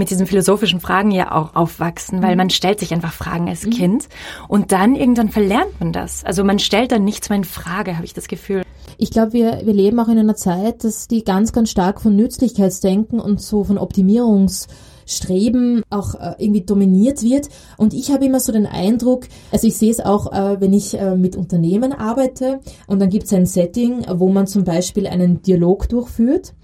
mit diesen philosophischen Fragen ja auch aufwachsen, weil mhm. man stellt sich einfach Fragen als mhm. Kind und dann irgendwann verlernt man das. Also man stellt dann nichts mehr in Frage, habe ich das Gefühl. Ich glaube, wir, wir leben auch in einer Zeit, dass die ganz, ganz stark von Nützlichkeitsdenken und so von Optimierungs Streben auch äh, irgendwie dominiert wird. Und ich habe immer so den Eindruck, also ich sehe es auch, äh, wenn ich äh, mit Unternehmen arbeite und dann gibt es ein Setting, wo man zum Beispiel einen Dialog durchführt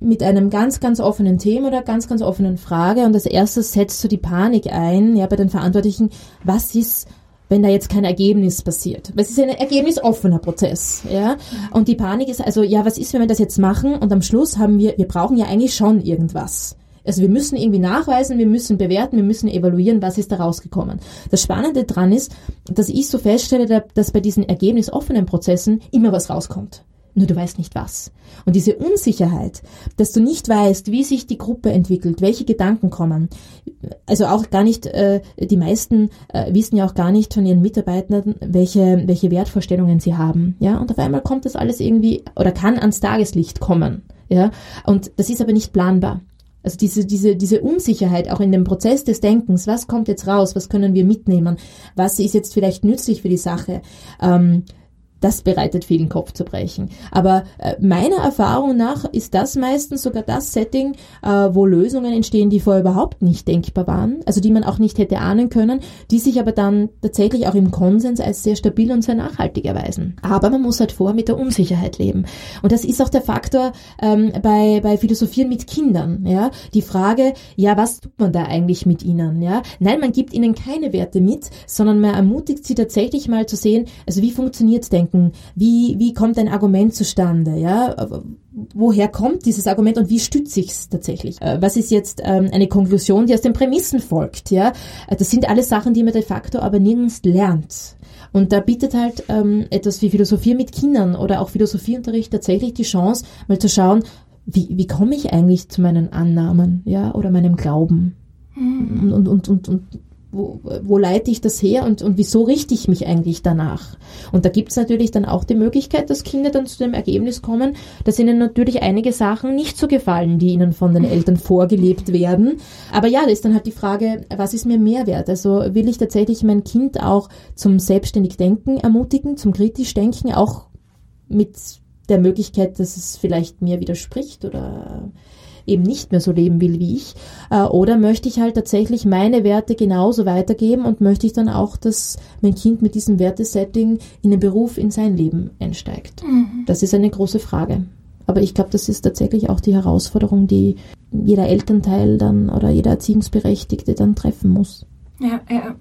mit einem ganz, ganz offenen Thema oder ganz, ganz offenen Frage und als erstes setzt du die Panik ein, ja, bei den Verantwortlichen, was ist, wenn da jetzt kein Ergebnis passiert. Es ist ein ergebnisoffener Prozess, ja. Und die Panik ist also, ja, was ist, wenn wir das jetzt machen und am Schluss haben wir, wir brauchen ja eigentlich schon irgendwas. Also wir müssen irgendwie nachweisen, wir müssen bewerten, wir müssen evaluieren, was ist da rausgekommen. Das Spannende dran ist, dass ich so feststelle, dass bei diesen ergebnisoffenen Prozessen immer was rauskommt nur du weißt nicht was. Und diese Unsicherheit, dass du nicht weißt, wie sich die Gruppe entwickelt, welche Gedanken kommen, also auch gar nicht, äh, die meisten äh, wissen ja auch gar nicht von ihren Mitarbeitern, welche, welche Wertvorstellungen sie haben, ja, und auf einmal kommt das alles irgendwie oder kann ans Tageslicht kommen, ja, und das ist aber nicht planbar. Also diese, diese, diese Unsicherheit auch in dem Prozess des Denkens, was kommt jetzt raus, was können wir mitnehmen, was ist jetzt vielleicht nützlich für die Sache, ähm, das bereitet vielen Kopfzerbrechen. Aber äh, meiner Erfahrung nach ist das meistens sogar das Setting, äh, wo Lösungen entstehen, die vorher überhaupt nicht denkbar waren, also die man auch nicht hätte ahnen können, die sich aber dann tatsächlich auch im Konsens als sehr stabil und sehr nachhaltig erweisen. Aber man muss halt vorher mit der Unsicherheit leben. Und das ist auch der Faktor ähm, bei, bei Philosophieren mit Kindern. Ja? Die Frage, ja, was tut man da eigentlich mit ihnen? Ja? Nein, man gibt ihnen keine Werte mit, sondern man ermutigt sie tatsächlich mal zu sehen, also wie funktioniert Denken denken, wie, wie kommt ein Argument zustande, ja, woher kommt dieses Argument und wie stütze ich es tatsächlich? Äh, was ist jetzt ähm, eine Konklusion, die aus den Prämissen folgt, ja? Äh, das sind alles Sachen, die man de facto aber nirgends lernt. Und da bietet halt ähm, etwas wie Philosophie mit Kindern oder auch Philosophieunterricht tatsächlich die Chance, mal zu schauen, wie, wie komme ich eigentlich zu meinen Annahmen, ja, oder meinem Glauben? Mhm. Und, und, und, und wo, wo leite ich das her und, und wieso richte ich mich eigentlich danach? Und da gibt es natürlich dann auch die Möglichkeit, dass Kinder dann zu dem Ergebnis kommen, dass ihnen natürlich einige Sachen nicht so gefallen, die ihnen von den Eltern vorgelebt werden. Aber ja, da ist dann halt die Frage, was ist mir Mehrwert? Also will ich tatsächlich mein Kind auch zum selbstständig Denken ermutigen, zum kritisch Denken, auch mit der Möglichkeit, dass es vielleicht mir widerspricht oder eben nicht mehr so leben will wie ich? Äh, oder möchte ich halt tatsächlich meine Werte genauso weitergeben und möchte ich dann auch, dass mein Kind mit diesem Wertesetting in den Beruf, in sein Leben einsteigt? Mhm. Das ist eine große Frage. Aber ich glaube, das ist tatsächlich auch die Herausforderung, die jeder Elternteil dann oder jeder Erziehungsberechtigte dann treffen muss. Ja, ja.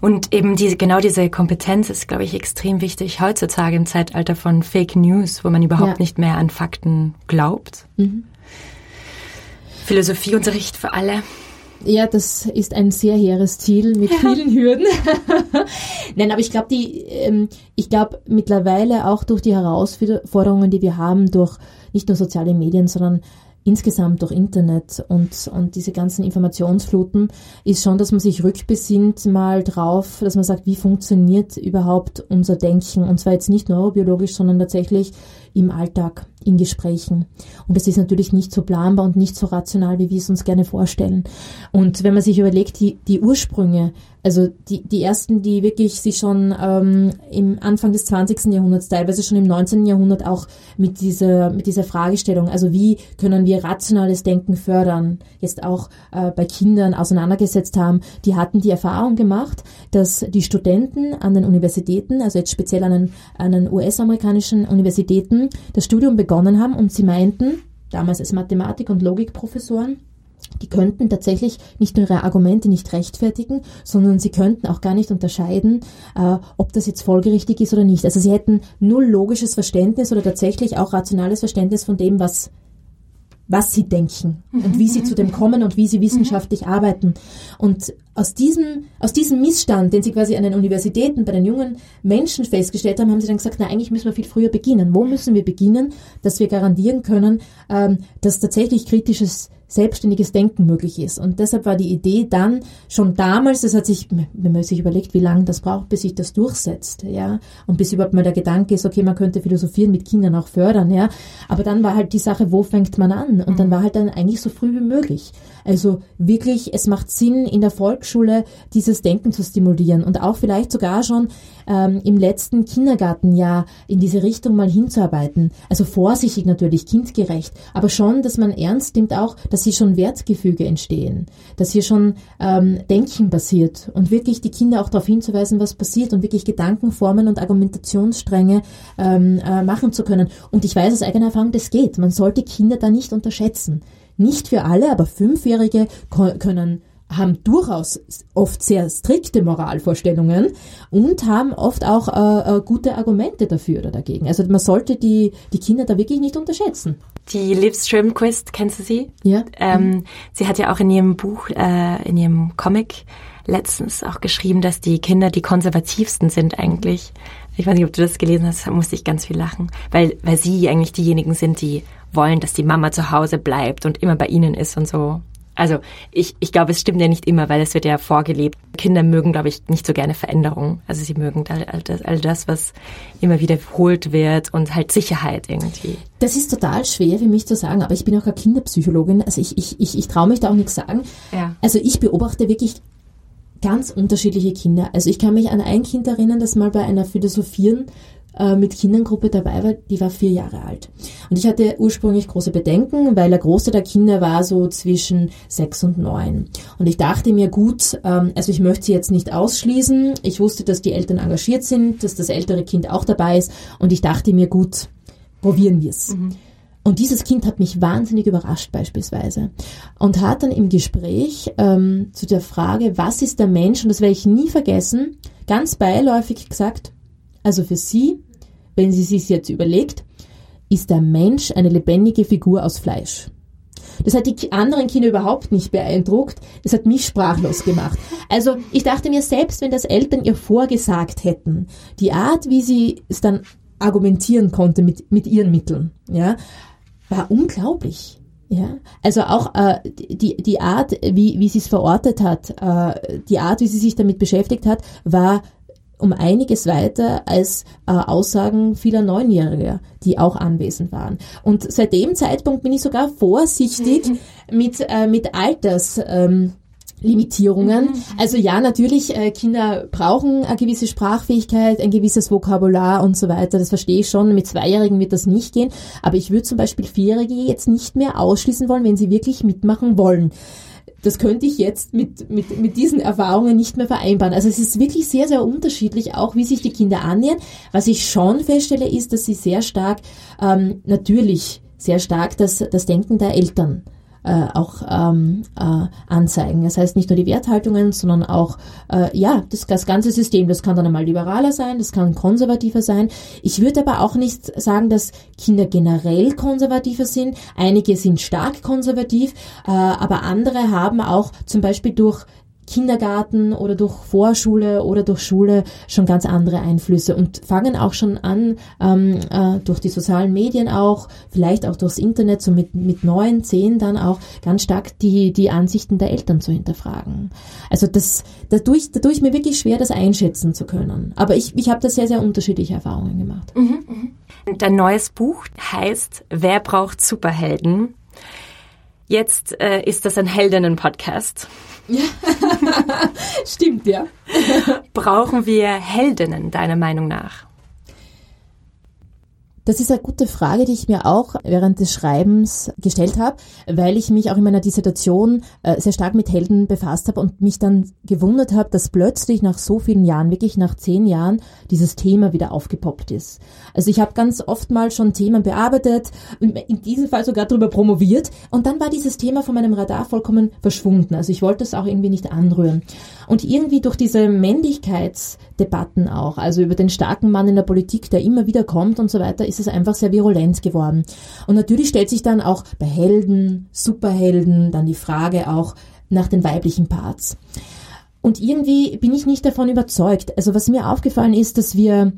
Und eben diese, genau diese Kompetenz ist, glaube ich, extrem wichtig heutzutage im Zeitalter von Fake News, wo man überhaupt ja. nicht mehr an Fakten glaubt. Mhm. Philosophieunterricht für alle. Ja, das ist ein sehr hehres Ziel mit vielen Hürden. Nein, aber ich glaube, die, ähm, ich glaube mittlerweile auch durch die Herausforderungen, die wir haben, durch nicht nur soziale Medien, sondern insgesamt durch Internet und, und diese ganzen Informationsfluten, ist schon, dass man sich rückbesinnt mal drauf, dass man sagt, wie funktioniert überhaupt unser Denken? Und zwar jetzt nicht neurobiologisch, sondern tatsächlich im Alltag, in Gesprächen. Und das ist natürlich nicht so planbar und nicht so rational, wie wir es uns gerne vorstellen. Und wenn man sich überlegt, die, die Ursprünge, also die, die ersten, die wirklich sich schon ähm, im Anfang des 20. Jahrhunderts, teilweise schon im 19. Jahrhundert auch mit dieser, mit dieser Fragestellung, also wie können wir rationales Denken fördern, jetzt auch äh, bei Kindern auseinandergesetzt haben, die hatten die Erfahrung gemacht, dass die Studenten an den Universitäten, also jetzt speziell an den, an den US-amerikanischen Universitäten, das Studium begonnen haben und sie meinten, damals als Mathematik- und Logikprofessoren, die könnten tatsächlich nicht nur ihre Argumente nicht rechtfertigen, sondern sie könnten auch gar nicht unterscheiden, äh, ob das jetzt folgerichtig ist oder nicht. Also sie hätten null logisches Verständnis oder tatsächlich auch rationales Verständnis von dem, was was sie denken mhm. und wie sie zu dem kommen und wie sie wissenschaftlich mhm. arbeiten. Und aus diesem, aus diesem Missstand, den sie quasi an den Universitäten bei den jungen Menschen festgestellt haben, haben sie dann gesagt, na eigentlich müssen wir viel früher beginnen. Wo müssen wir beginnen, dass wir garantieren können, ähm, dass tatsächlich kritisches selbstständiges Denken möglich ist. Und deshalb war die Idee dann schon damals, das hat sich, wenn man sich überlegt, wie lange das braucht, bis sich das durchsetzt, ja, und bis überhaupt mal der Gedanke ist, okay, man könnte philosophieren mit Kindern auch fördern, ja, aber dann war halt die Sache, wo fängt man an? Und dann mhm. war halt dann eigentlich so früh wie möglich. Also wirklich, es macht Sinn, in der Volksschule dieses Denken zu stimulieren und auch vielleicht sogar schon ähm, im letzten Kindergartenjahr in diese Richtung mal hinzuarbeiten. Also vorsichtig natürlich, kindgerecht, aber schon, dass man ernst nimmt auch, dass hier schon Wertgefüge entstehen, dass hier schon ähm, Denken passiert und wirklich die Kinder auch darauf hinzuweisen, was passiert und wirklich Gedankenformen und Argumentationsstränge ähm, äh, machen zu können. Und ich weiß aus eigener Erfahrung, das geht. Man sollte Kinder da nicht unterschätzen. Nicht für alle, aber Fünfjährige können haben durchaus oft sehr strikte Moralvorstellungen und haben oft auch äh, äh, gute Argumente dafür oder dagegen. Also man sollte die, die Kinder da wirklich nicht unterschätzen. Die Liv Strömquist, kennst du sie? Ja. Ähm, mhm. Sie hat ja auch in ihrem Buch, äh, in ihrem Comic letztens auch geschrieben, dass die Kinder die konservativsten sind eigentlich. Ich weiß nicht, ob du das gelesen hast, da musste ich ganz viel lachen, weil, weil sie eigentlich diejenigen sind, die wollen, dass die Mama zu Hause bleibt und immer bei ihnen ist und so. Also ich, ich glaube, es stimmt ja nicht immer, weil es wird ja vorgelebt. Kinder mögen, glaube ich, nicht so gerne Veränderungen. Also sie mögen all das, all das, was immer wiederholt wird und halt Sicherheit irgendwie. Das ist total schwer für mich zu sagen, aber ich bin auch keine Kinderpsychologin. Also ich, ich, ich, ich traue mich da auch nichts sagen. Ja. Also ich beobachte wirklich ganz unterschiedliche Kinder. Also ich kann mich an ein Kind erinnern, das mal bei einer Philosophieren äh, mit Kindengruppe dabei war, die war vier Jahre alt. Und ich hatte ursprünglich große Bedenken, weil der große der Kinder war so zwischen sechs und neun. Und ich dachte mir, gut, ähm, also ich möchte sie jetzt nicht ausschließen. Ich wusste, dass die Eltern engagiert sind, dass das ältere Kind auch dabei ist. Und ich dachte mir, gut, probieren wir es. Mhm. Und dieses Kind hat mich wahnsinnig überrascht beispielsweise und hat dann im Gespräch ähm, zu der Frage, was ist der Mensch, und das werde ich nie vergessen, ganz beiläufig gesagt, also für sie wenn sie sich jetzt überlegt, ist der Mensch eine lebendige Figur aus Fleisch. Das hat die anderen Kinder überhaupt nicht beeindruckt. Das hat mich sprachlos gemacht. Also ich dachte mir, selbst wenn das Eltern ihr vorgesagt hätten, die Art, wie sie es dann argumentieren konnte mit, mit ihren Mitteln, ja, war unglaublich. Ja, also auch äh, die, die Art, wie, wie sie es verortet hat, äh, die Art, wie sie sich damit beschäftigt hat, war um einiges weiter als äh, Aussagen vieler Neunjähriger, die auch anwesend waren. Und seit dem Zeitpunkt bin ich sogar vorsichtig mit, äh, mit Alters. Ähm, Limitierungen. Mhm. Also ja, natürlich, äh, Kinder brauchen eine gewisse Sprachfähigkeit, ein gewisses Vokabular und so weiter. Das verstehe ich schon. Mit Zweijährigen wird das nicht gehen. Aber ich würde zum Beispiel Vierjährige jetzt nicht mehr ausschließen wollen, wenn sie wirklich mitmachen wollen das könnte ich jetzt mit, mit, mit diesen Erfahrungen nicht mehr vereinbaren. Also es ist wirklich sehr, sehr unterschiedlich, auch wie sich die Kinder annähern. Was ich schon feststelle, ist, dass sie sehr stark, ähm, natürlich sehr stark das, das Denken der Eltern äh, auch ähm, äh, anzeigen. Das heißt nicht nur die Werthaltungen, sondern auch äh, ja das, das ganze System. Das kann dann einmal liberaler sein, das kann konservativer sein. Ich würde aber auch nicht sagen, dass Kinder generell konservativer sind. Einige sind stark konservativ, äh, aber andere haben auch zum Beispiel durch Kindergarten oder durch Vorschule oder durch Schule schon ganz andere Einflüsse und fangen auch schon an, ähm, äh, durch die sozialen Medien auch, vielleicht auch durchs Internet, so mit, mit neun, zehn dann auch ganz stark die, die Ansichten der Eltern zu hinterfragen. Also das, dadurch, dadurch mir wirklich schwer, das einschätzen zu können. Aber ich, ich habe da sehr, sehr unterschiedliche Erfahrungen gemacht. Mhm, mh. Dein neues Buch heißt Wer braucht Superhelden? Jetzt äh, ist das ein Heldinnen-Podcast. Ja. Stimmt, ja. Brauchen wir Heldinnen, deiner Meinung nach? Das ist eine gute Frage, die ich mir auch während des Schreibens gestellt habe, weil ich mich auch in meiner Dissertation äh, sehr stark mit Helden befasst habe und mich dann gewundert habe, dass plötzlich nach so vielen Jahren, wirklich nach zehn Jahren, dieses Thema wieder aufgepoppt ist. Also ich habe ganz oft mal schon Themen bearbeitet, in diesem Fall sogar darüber promoviert und dann war dieses Thema von meinem Radar vollkommen verschwunden. Also ich wollte es auch irgendwie nicht anrühren. Und irgendwie durch diese Männlichkeitsdebatten auch, also über den starken Mann in der Politik, der immer wieder kommt und so weiter, ist es einfach sehr virulent geworden. Und natürlich stellt sich dann auch bei Helden, Superhelden, dann die Frage auch nach den weiblichen Parts. Und irgendwie bin ich nicht davon überzeugt. Also was mir aufgefallen ist, dass wir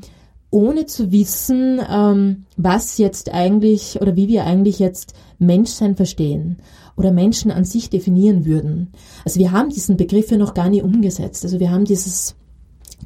ohne zu wissen, ähm, was jetzt eigentlich oder wie wir eigentlich jetzt Menschsein verstehen oder Menschen an sich definieren würden. Also wir haben diesen Begriff ja noch gar nie umgesetzt. Also wir haben dieses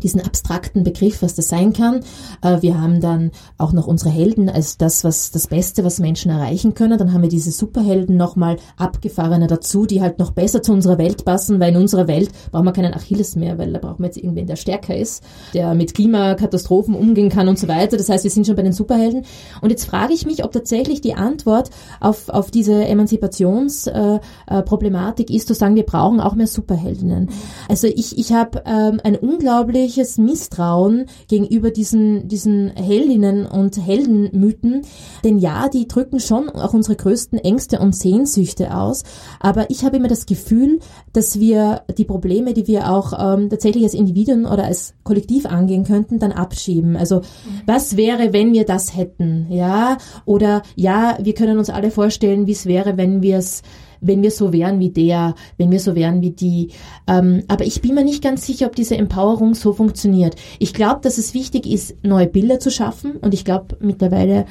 diesen abstrakten Begriff, was das sein kann. Äh, wir haben dann auch noch unsere Helden als das, was das Beste, was Menschen erreichen können. Dann haben wir diese Superhelden nochmal abgefahrene dazu, die halt noch besser zu unserer Welt passen, weil in unserer Welt brauchen wir keinen Achilles mehr, weil da brauchen wir jetzt irgendwen, der stärker ist, der mit Klimakatastrophen umgehen kann und so weiter. Das heißt, wir sind schon bei den Superhelden. Und jetzt frage ich mich, ob tatsächlich die Antwort auf, auf diese Emanzipationsproblematik ist, zu sagen, wir brauchen auch mehr Superheldinnen. Also ich, ich habe ähm, ein unglaublich unglaubliche Misstrauen gegenüber diesen, diesen Heldinnen und Heldenmythen. Denn ja, die drücken schon auch unsere größten Ängste und Sehnsüchte aus. Aber ich habe immer das Gefühl, dass wir die Probleme, die wir auch ähm, tatsächlich als Individuen oder als Kollektiv angehen könnten, dann abschieben. Also was wäre, wenn wir das hätten? Ja, oder ja, wir können uns alle vorstellen, wie es wäre, wenn wir es wenn wir so wären wie der, wenn wir so wären wie die. Ähm, aber ich bin mir nicht ganz sicher, ob diese Empowerung so funktioniert. Ich glaube, dass es wichtig ist, neue Bilder zu schaffen und ich glaube mittlerweile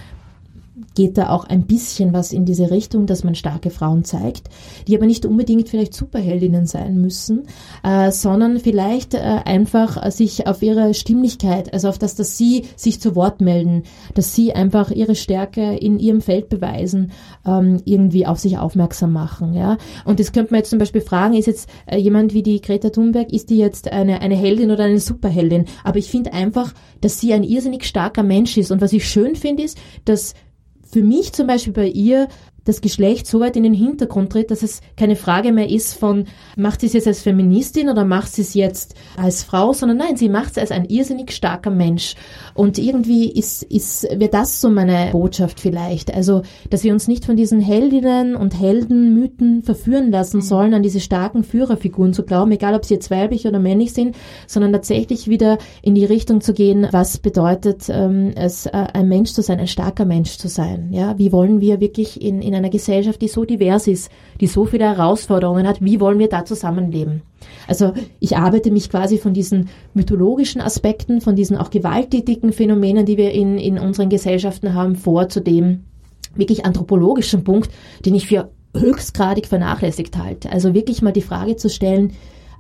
geht da auch ein bisschen was in diese Richtung, dass man starke Frauen zeigt, die aber nicht unbedingt vielleicht Superheldinnen sein müssen, äh, sondern vielleicht äh, einfach sich auf ihre Stimmlichkeit, also auf das, dass sie sich zu Wort melden, dass sie einfach ihre Stärke in ihrem Feld beweisen, ähm, irgendwie auf sich aufmerksam machen. Ja? Und das könnte man jetzt zum Beispiel fragen, ist jetzt äh, jemand wie die Greta Thunberg, ist die jetzt eine, eine Heldin oder eine Superheldin? Aber ich finde einfach, dass sie ein irrsinnig starker Mensch ist. Und was ich schön finde, ist, dass für mich zum Beispiel bei ihr das Geschlecht so weit in den Hintergrund tritt, dass es keine Frage mehr ist von, macht sie es jetzt als Feministin oder macht sie es jetzt als Frau, sondern nein, sie macht es als ein irrsinnig starker Mensch. Und irgendwie ist, ist, wäre das so meine Botschaft vielleicht. Also, dass wir uns nicht von diesen Heldinnen und Heldenmythen verführen lassen mhm. sollen, an diese starken Führerfiguren zu glauben, egal ob sie jetzt weiblich oder männlich sind, sondern tatsächlich wieder in die Richtung zu gehen, was bedeutet ähm, es, äh, ein Mensch zu sein, ein starker Mensch zu sein. Ja, wie wollen wir wirklich in, in in einer Gesellschaft, die so divers ist, die so viele Herausforderungen hat, wie wollen wir da zusammenleben? Also ich arbeite mich quasi von diesen mythologischen Aspekten, von diesen auch gewalttätigen Phänomenen, die wir in, in unseren Gesellschaften haben, vor zu dem wirklich anthropologischen Punkt, den ich für höchstgradig vernachlässigt halte. Also wirklich mal die Frage zu stellen,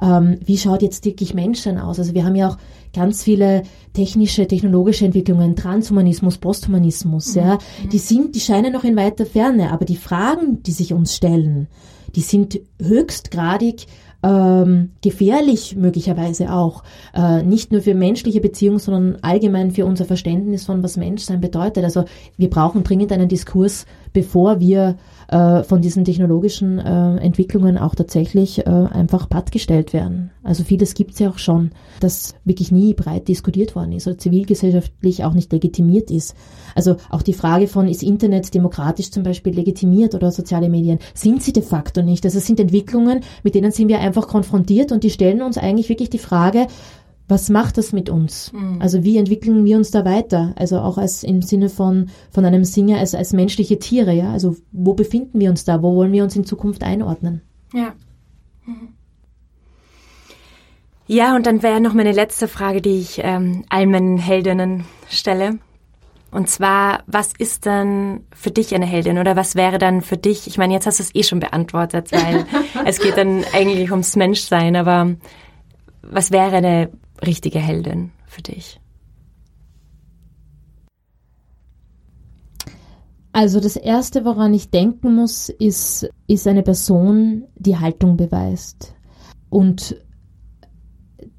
ähm, wie schaut jetzt wirklich Menschen aus? Also wir haben ja auch ganz viele technische, technologische Entwicklungen, Transhumanismus, Posthumanismus, mhm. ja, die sind, die scheinen noch in weiter Ferne, aber die Fragen, die sich uns stellen, die sind höchstgradig ähm, gefährlich möglicherweise auch, äh, nicht nur für menschliche Beziehungen, sondern allgemein für unser Verständnis von was Menschsein bedeutet. Also wir brauchen dringend einen Diskurs, bevor wir äh, von diesen technologischen äh, Entwicklungen auch tatsächlich äh, einfach pattgestellt werden. Also vieles gibt es ja auch schon, das wirklich nie breit diskutiert worden ist oder zivilgesellschaftlich auch nicht legitimiert ist. Also auch die Frage von, ist Internet demokratisch zum Beispiel legitimiert oder soziale Medien, sind sie de facto nicht. Also es sind Entwicklungen, mit denen sind wir einfach konfrontiert und die stellen uns eigentlich wirklich die Frage, was macht das mit uns? Mhm. Also wie entwickeln wir uns da weiter? Also auch als im Sinne von, von einem Singer als, als menschliche Tiere, ja? Also wo befinden wir uns da? Wo wollen wir uns in Zukunft einordnen? Ja. Mhm. Ja, und dann wäre noch meine letzte Frage, die ich ähm, all meinen Heldinnen stelle. Und zwar, was ist dann für dich eine Heldin oder was wäre dann für dich, ich meine, jetzt hast du es eh schon beantwortet, weil es geht dann eigentlich ums Menschsein, aber was wäre eine richtige Heldin für dich? Also das Erste, woran ich denken muss, ist, ist eine Person, die Haltung beweist und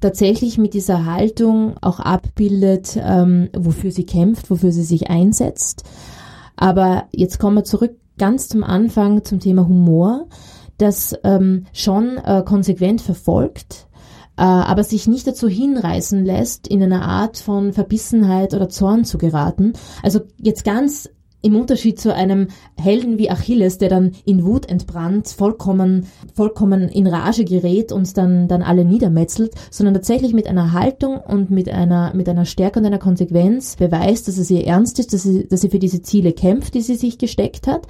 tatsächlich mit dieser Haltung auch abbildet, ähm, wofür sie kämpft, wofür sie sich einsetzt. Aber jetzt kommen wir zurück ganz zum Anfang zum Thema Humor, das ähm, schon äh, konsequent verfolgt, aber sich nicht dazu hinreißen lässt, in einer Art von Verbissenheit oder Zorn zu geraten. Also jetzt ganz im Unterschied zu einem Helden wie Achilles, der dann in Wut entbrannt, vollkommen, vollkommen in Rage gerät und dann, dann alle niedermetzelt, sondern tatsächlich mit einer Haltung und mit einer, mit einer Stärke und einer Konsequenz beweist, dass es ihr ernst ist, dass sie, dass sie für diese Ziele kämpft, die sie sich gesteckt hat,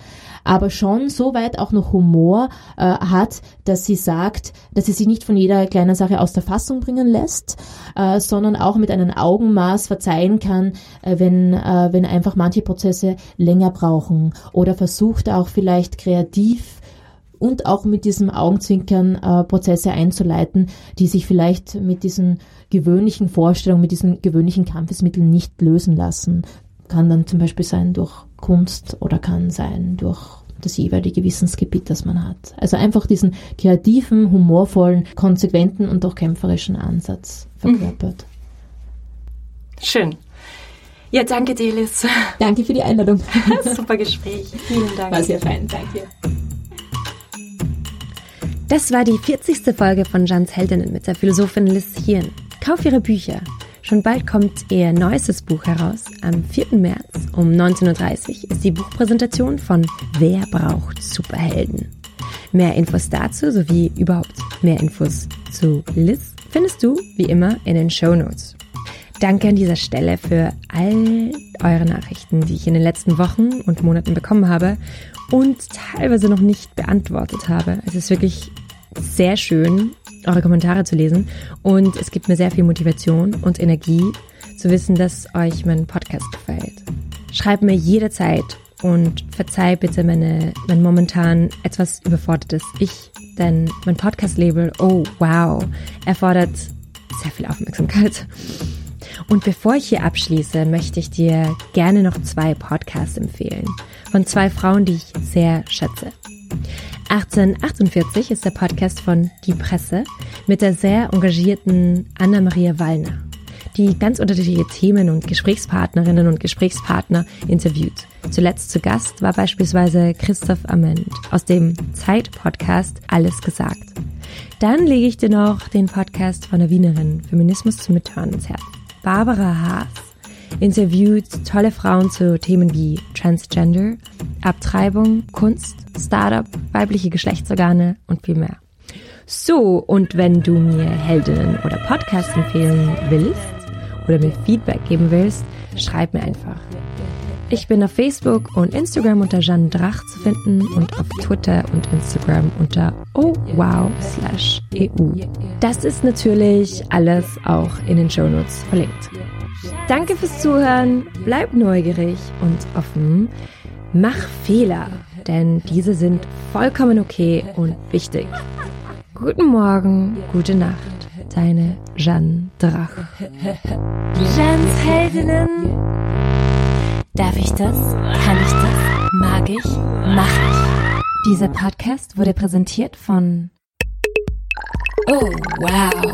aber schon so weit auch noch Humor äh, hat, dass sie sagt, dass sie sich nicht von jeder kleinen Sache aus der Fassung bringen lässt, äh, sondern auch mit einem Augenmaß verzeihen kann, äh, wenn, äh, wenn einfach manche Prozesse länger brauchen oder versucht auch vielleicht kreativ und auch mit diesem Augenzwinkern äh, Prozesse einzuleiten, die sich vielleicht mit diesen gewöhnlichen Vorstellungen, mit diesen gewöhnlichen Kampfesmitteln nicht lösen lassen. Kann dann zum Beispiel sein durch Kunst oder kann sein durch das jeweilige Wissensgebiet, das man hat. Also einfach diesen kreativen, humorvollen, konsequenten und auch kämpferischen Ansatz verkörpert. Schön. Ja, danke dir, Liz. Danke für die Einladung. Super Gespräch. Vielen Dank. War sehr fein, danke. Das war die 40. Folge von Jans Heldinnen mit der Philosophin Liz Hirn. Kauf ihre Bücher. Schon bald kommt ihr neuestes Buch heraus. Am 4. März um 19.30 Uhr ist die Buchpräsentation von Wer braucht Superhelden? Mehr Infos dazu sowie überhaupt mehr Infos zu Liz findest du wie immer in den Show Notes. Danke an dieser Stelle für all eure Nachrichten, die ich in den letzten Wochen und Monaten bekommen habe und teilweise noch nicht beantwortet habe. Es ist wirklich sehr schön, eure Kommentare zu lesen und es gibt mir sehr viel Motivation und Energie zu wissen, dass euch mein Podcast gefällt. Schreibt mir jederzeit und verzeih bitte meine, mein momentan etwas überfordertes Ich, denn mein Podcast-Label, oh wow, erfordert sehr viel Aufmerksamkeit. Und bevor ich hier abschließe, möchte ich dir gerne noch zwei Podcasts empfehlen. Von zwei Frauen, die ich sehr schätze. 1848 ist der Podcast von Die Presse mit der sehr engagierten Anna-Maria Wallner, die ganz unterschiedliche Themen und Gesprächspartnerinnen und Gesprächspartner interviewt. Zuletzt zu Gast war beispielsweise Christoph Amend aus dem Zeit-Podcast Alles gesagt. Dann lege ich dir noch den Podcast von der Wienerin Feminismus zum Mithören ins Herz. Barbara Haas interviewt tolle Frauen zu Themen wie Transgender, Abtreibung, Kunst, Startup, weibliche Geschlechtsorgane und viel mehr. So, und wenn du mir Heldinnen oder Podcasts empfehlen willst oder mir Feedback geben willst, schreib mir einfach. Ich bin auf Facebook und Instagram unter Jeanne Drach zu finden und auf Twitter und Instagram unter ohwow slash EU. Das ist natürlich alles auch in den Shownotes verlinkt. Danke fürs Zuhören, bleib neugierig und offen, mach Fehler, denn diese sind vollkommen okay und wichtig. Guten Morgen, gute Nacht, deine Jeanne Drach. Jeans Heldinnen. Darf ich das? Kann ich das? Mag ich? Mach ich. Dieser Podcast wurde präsentiert von Oh, wow.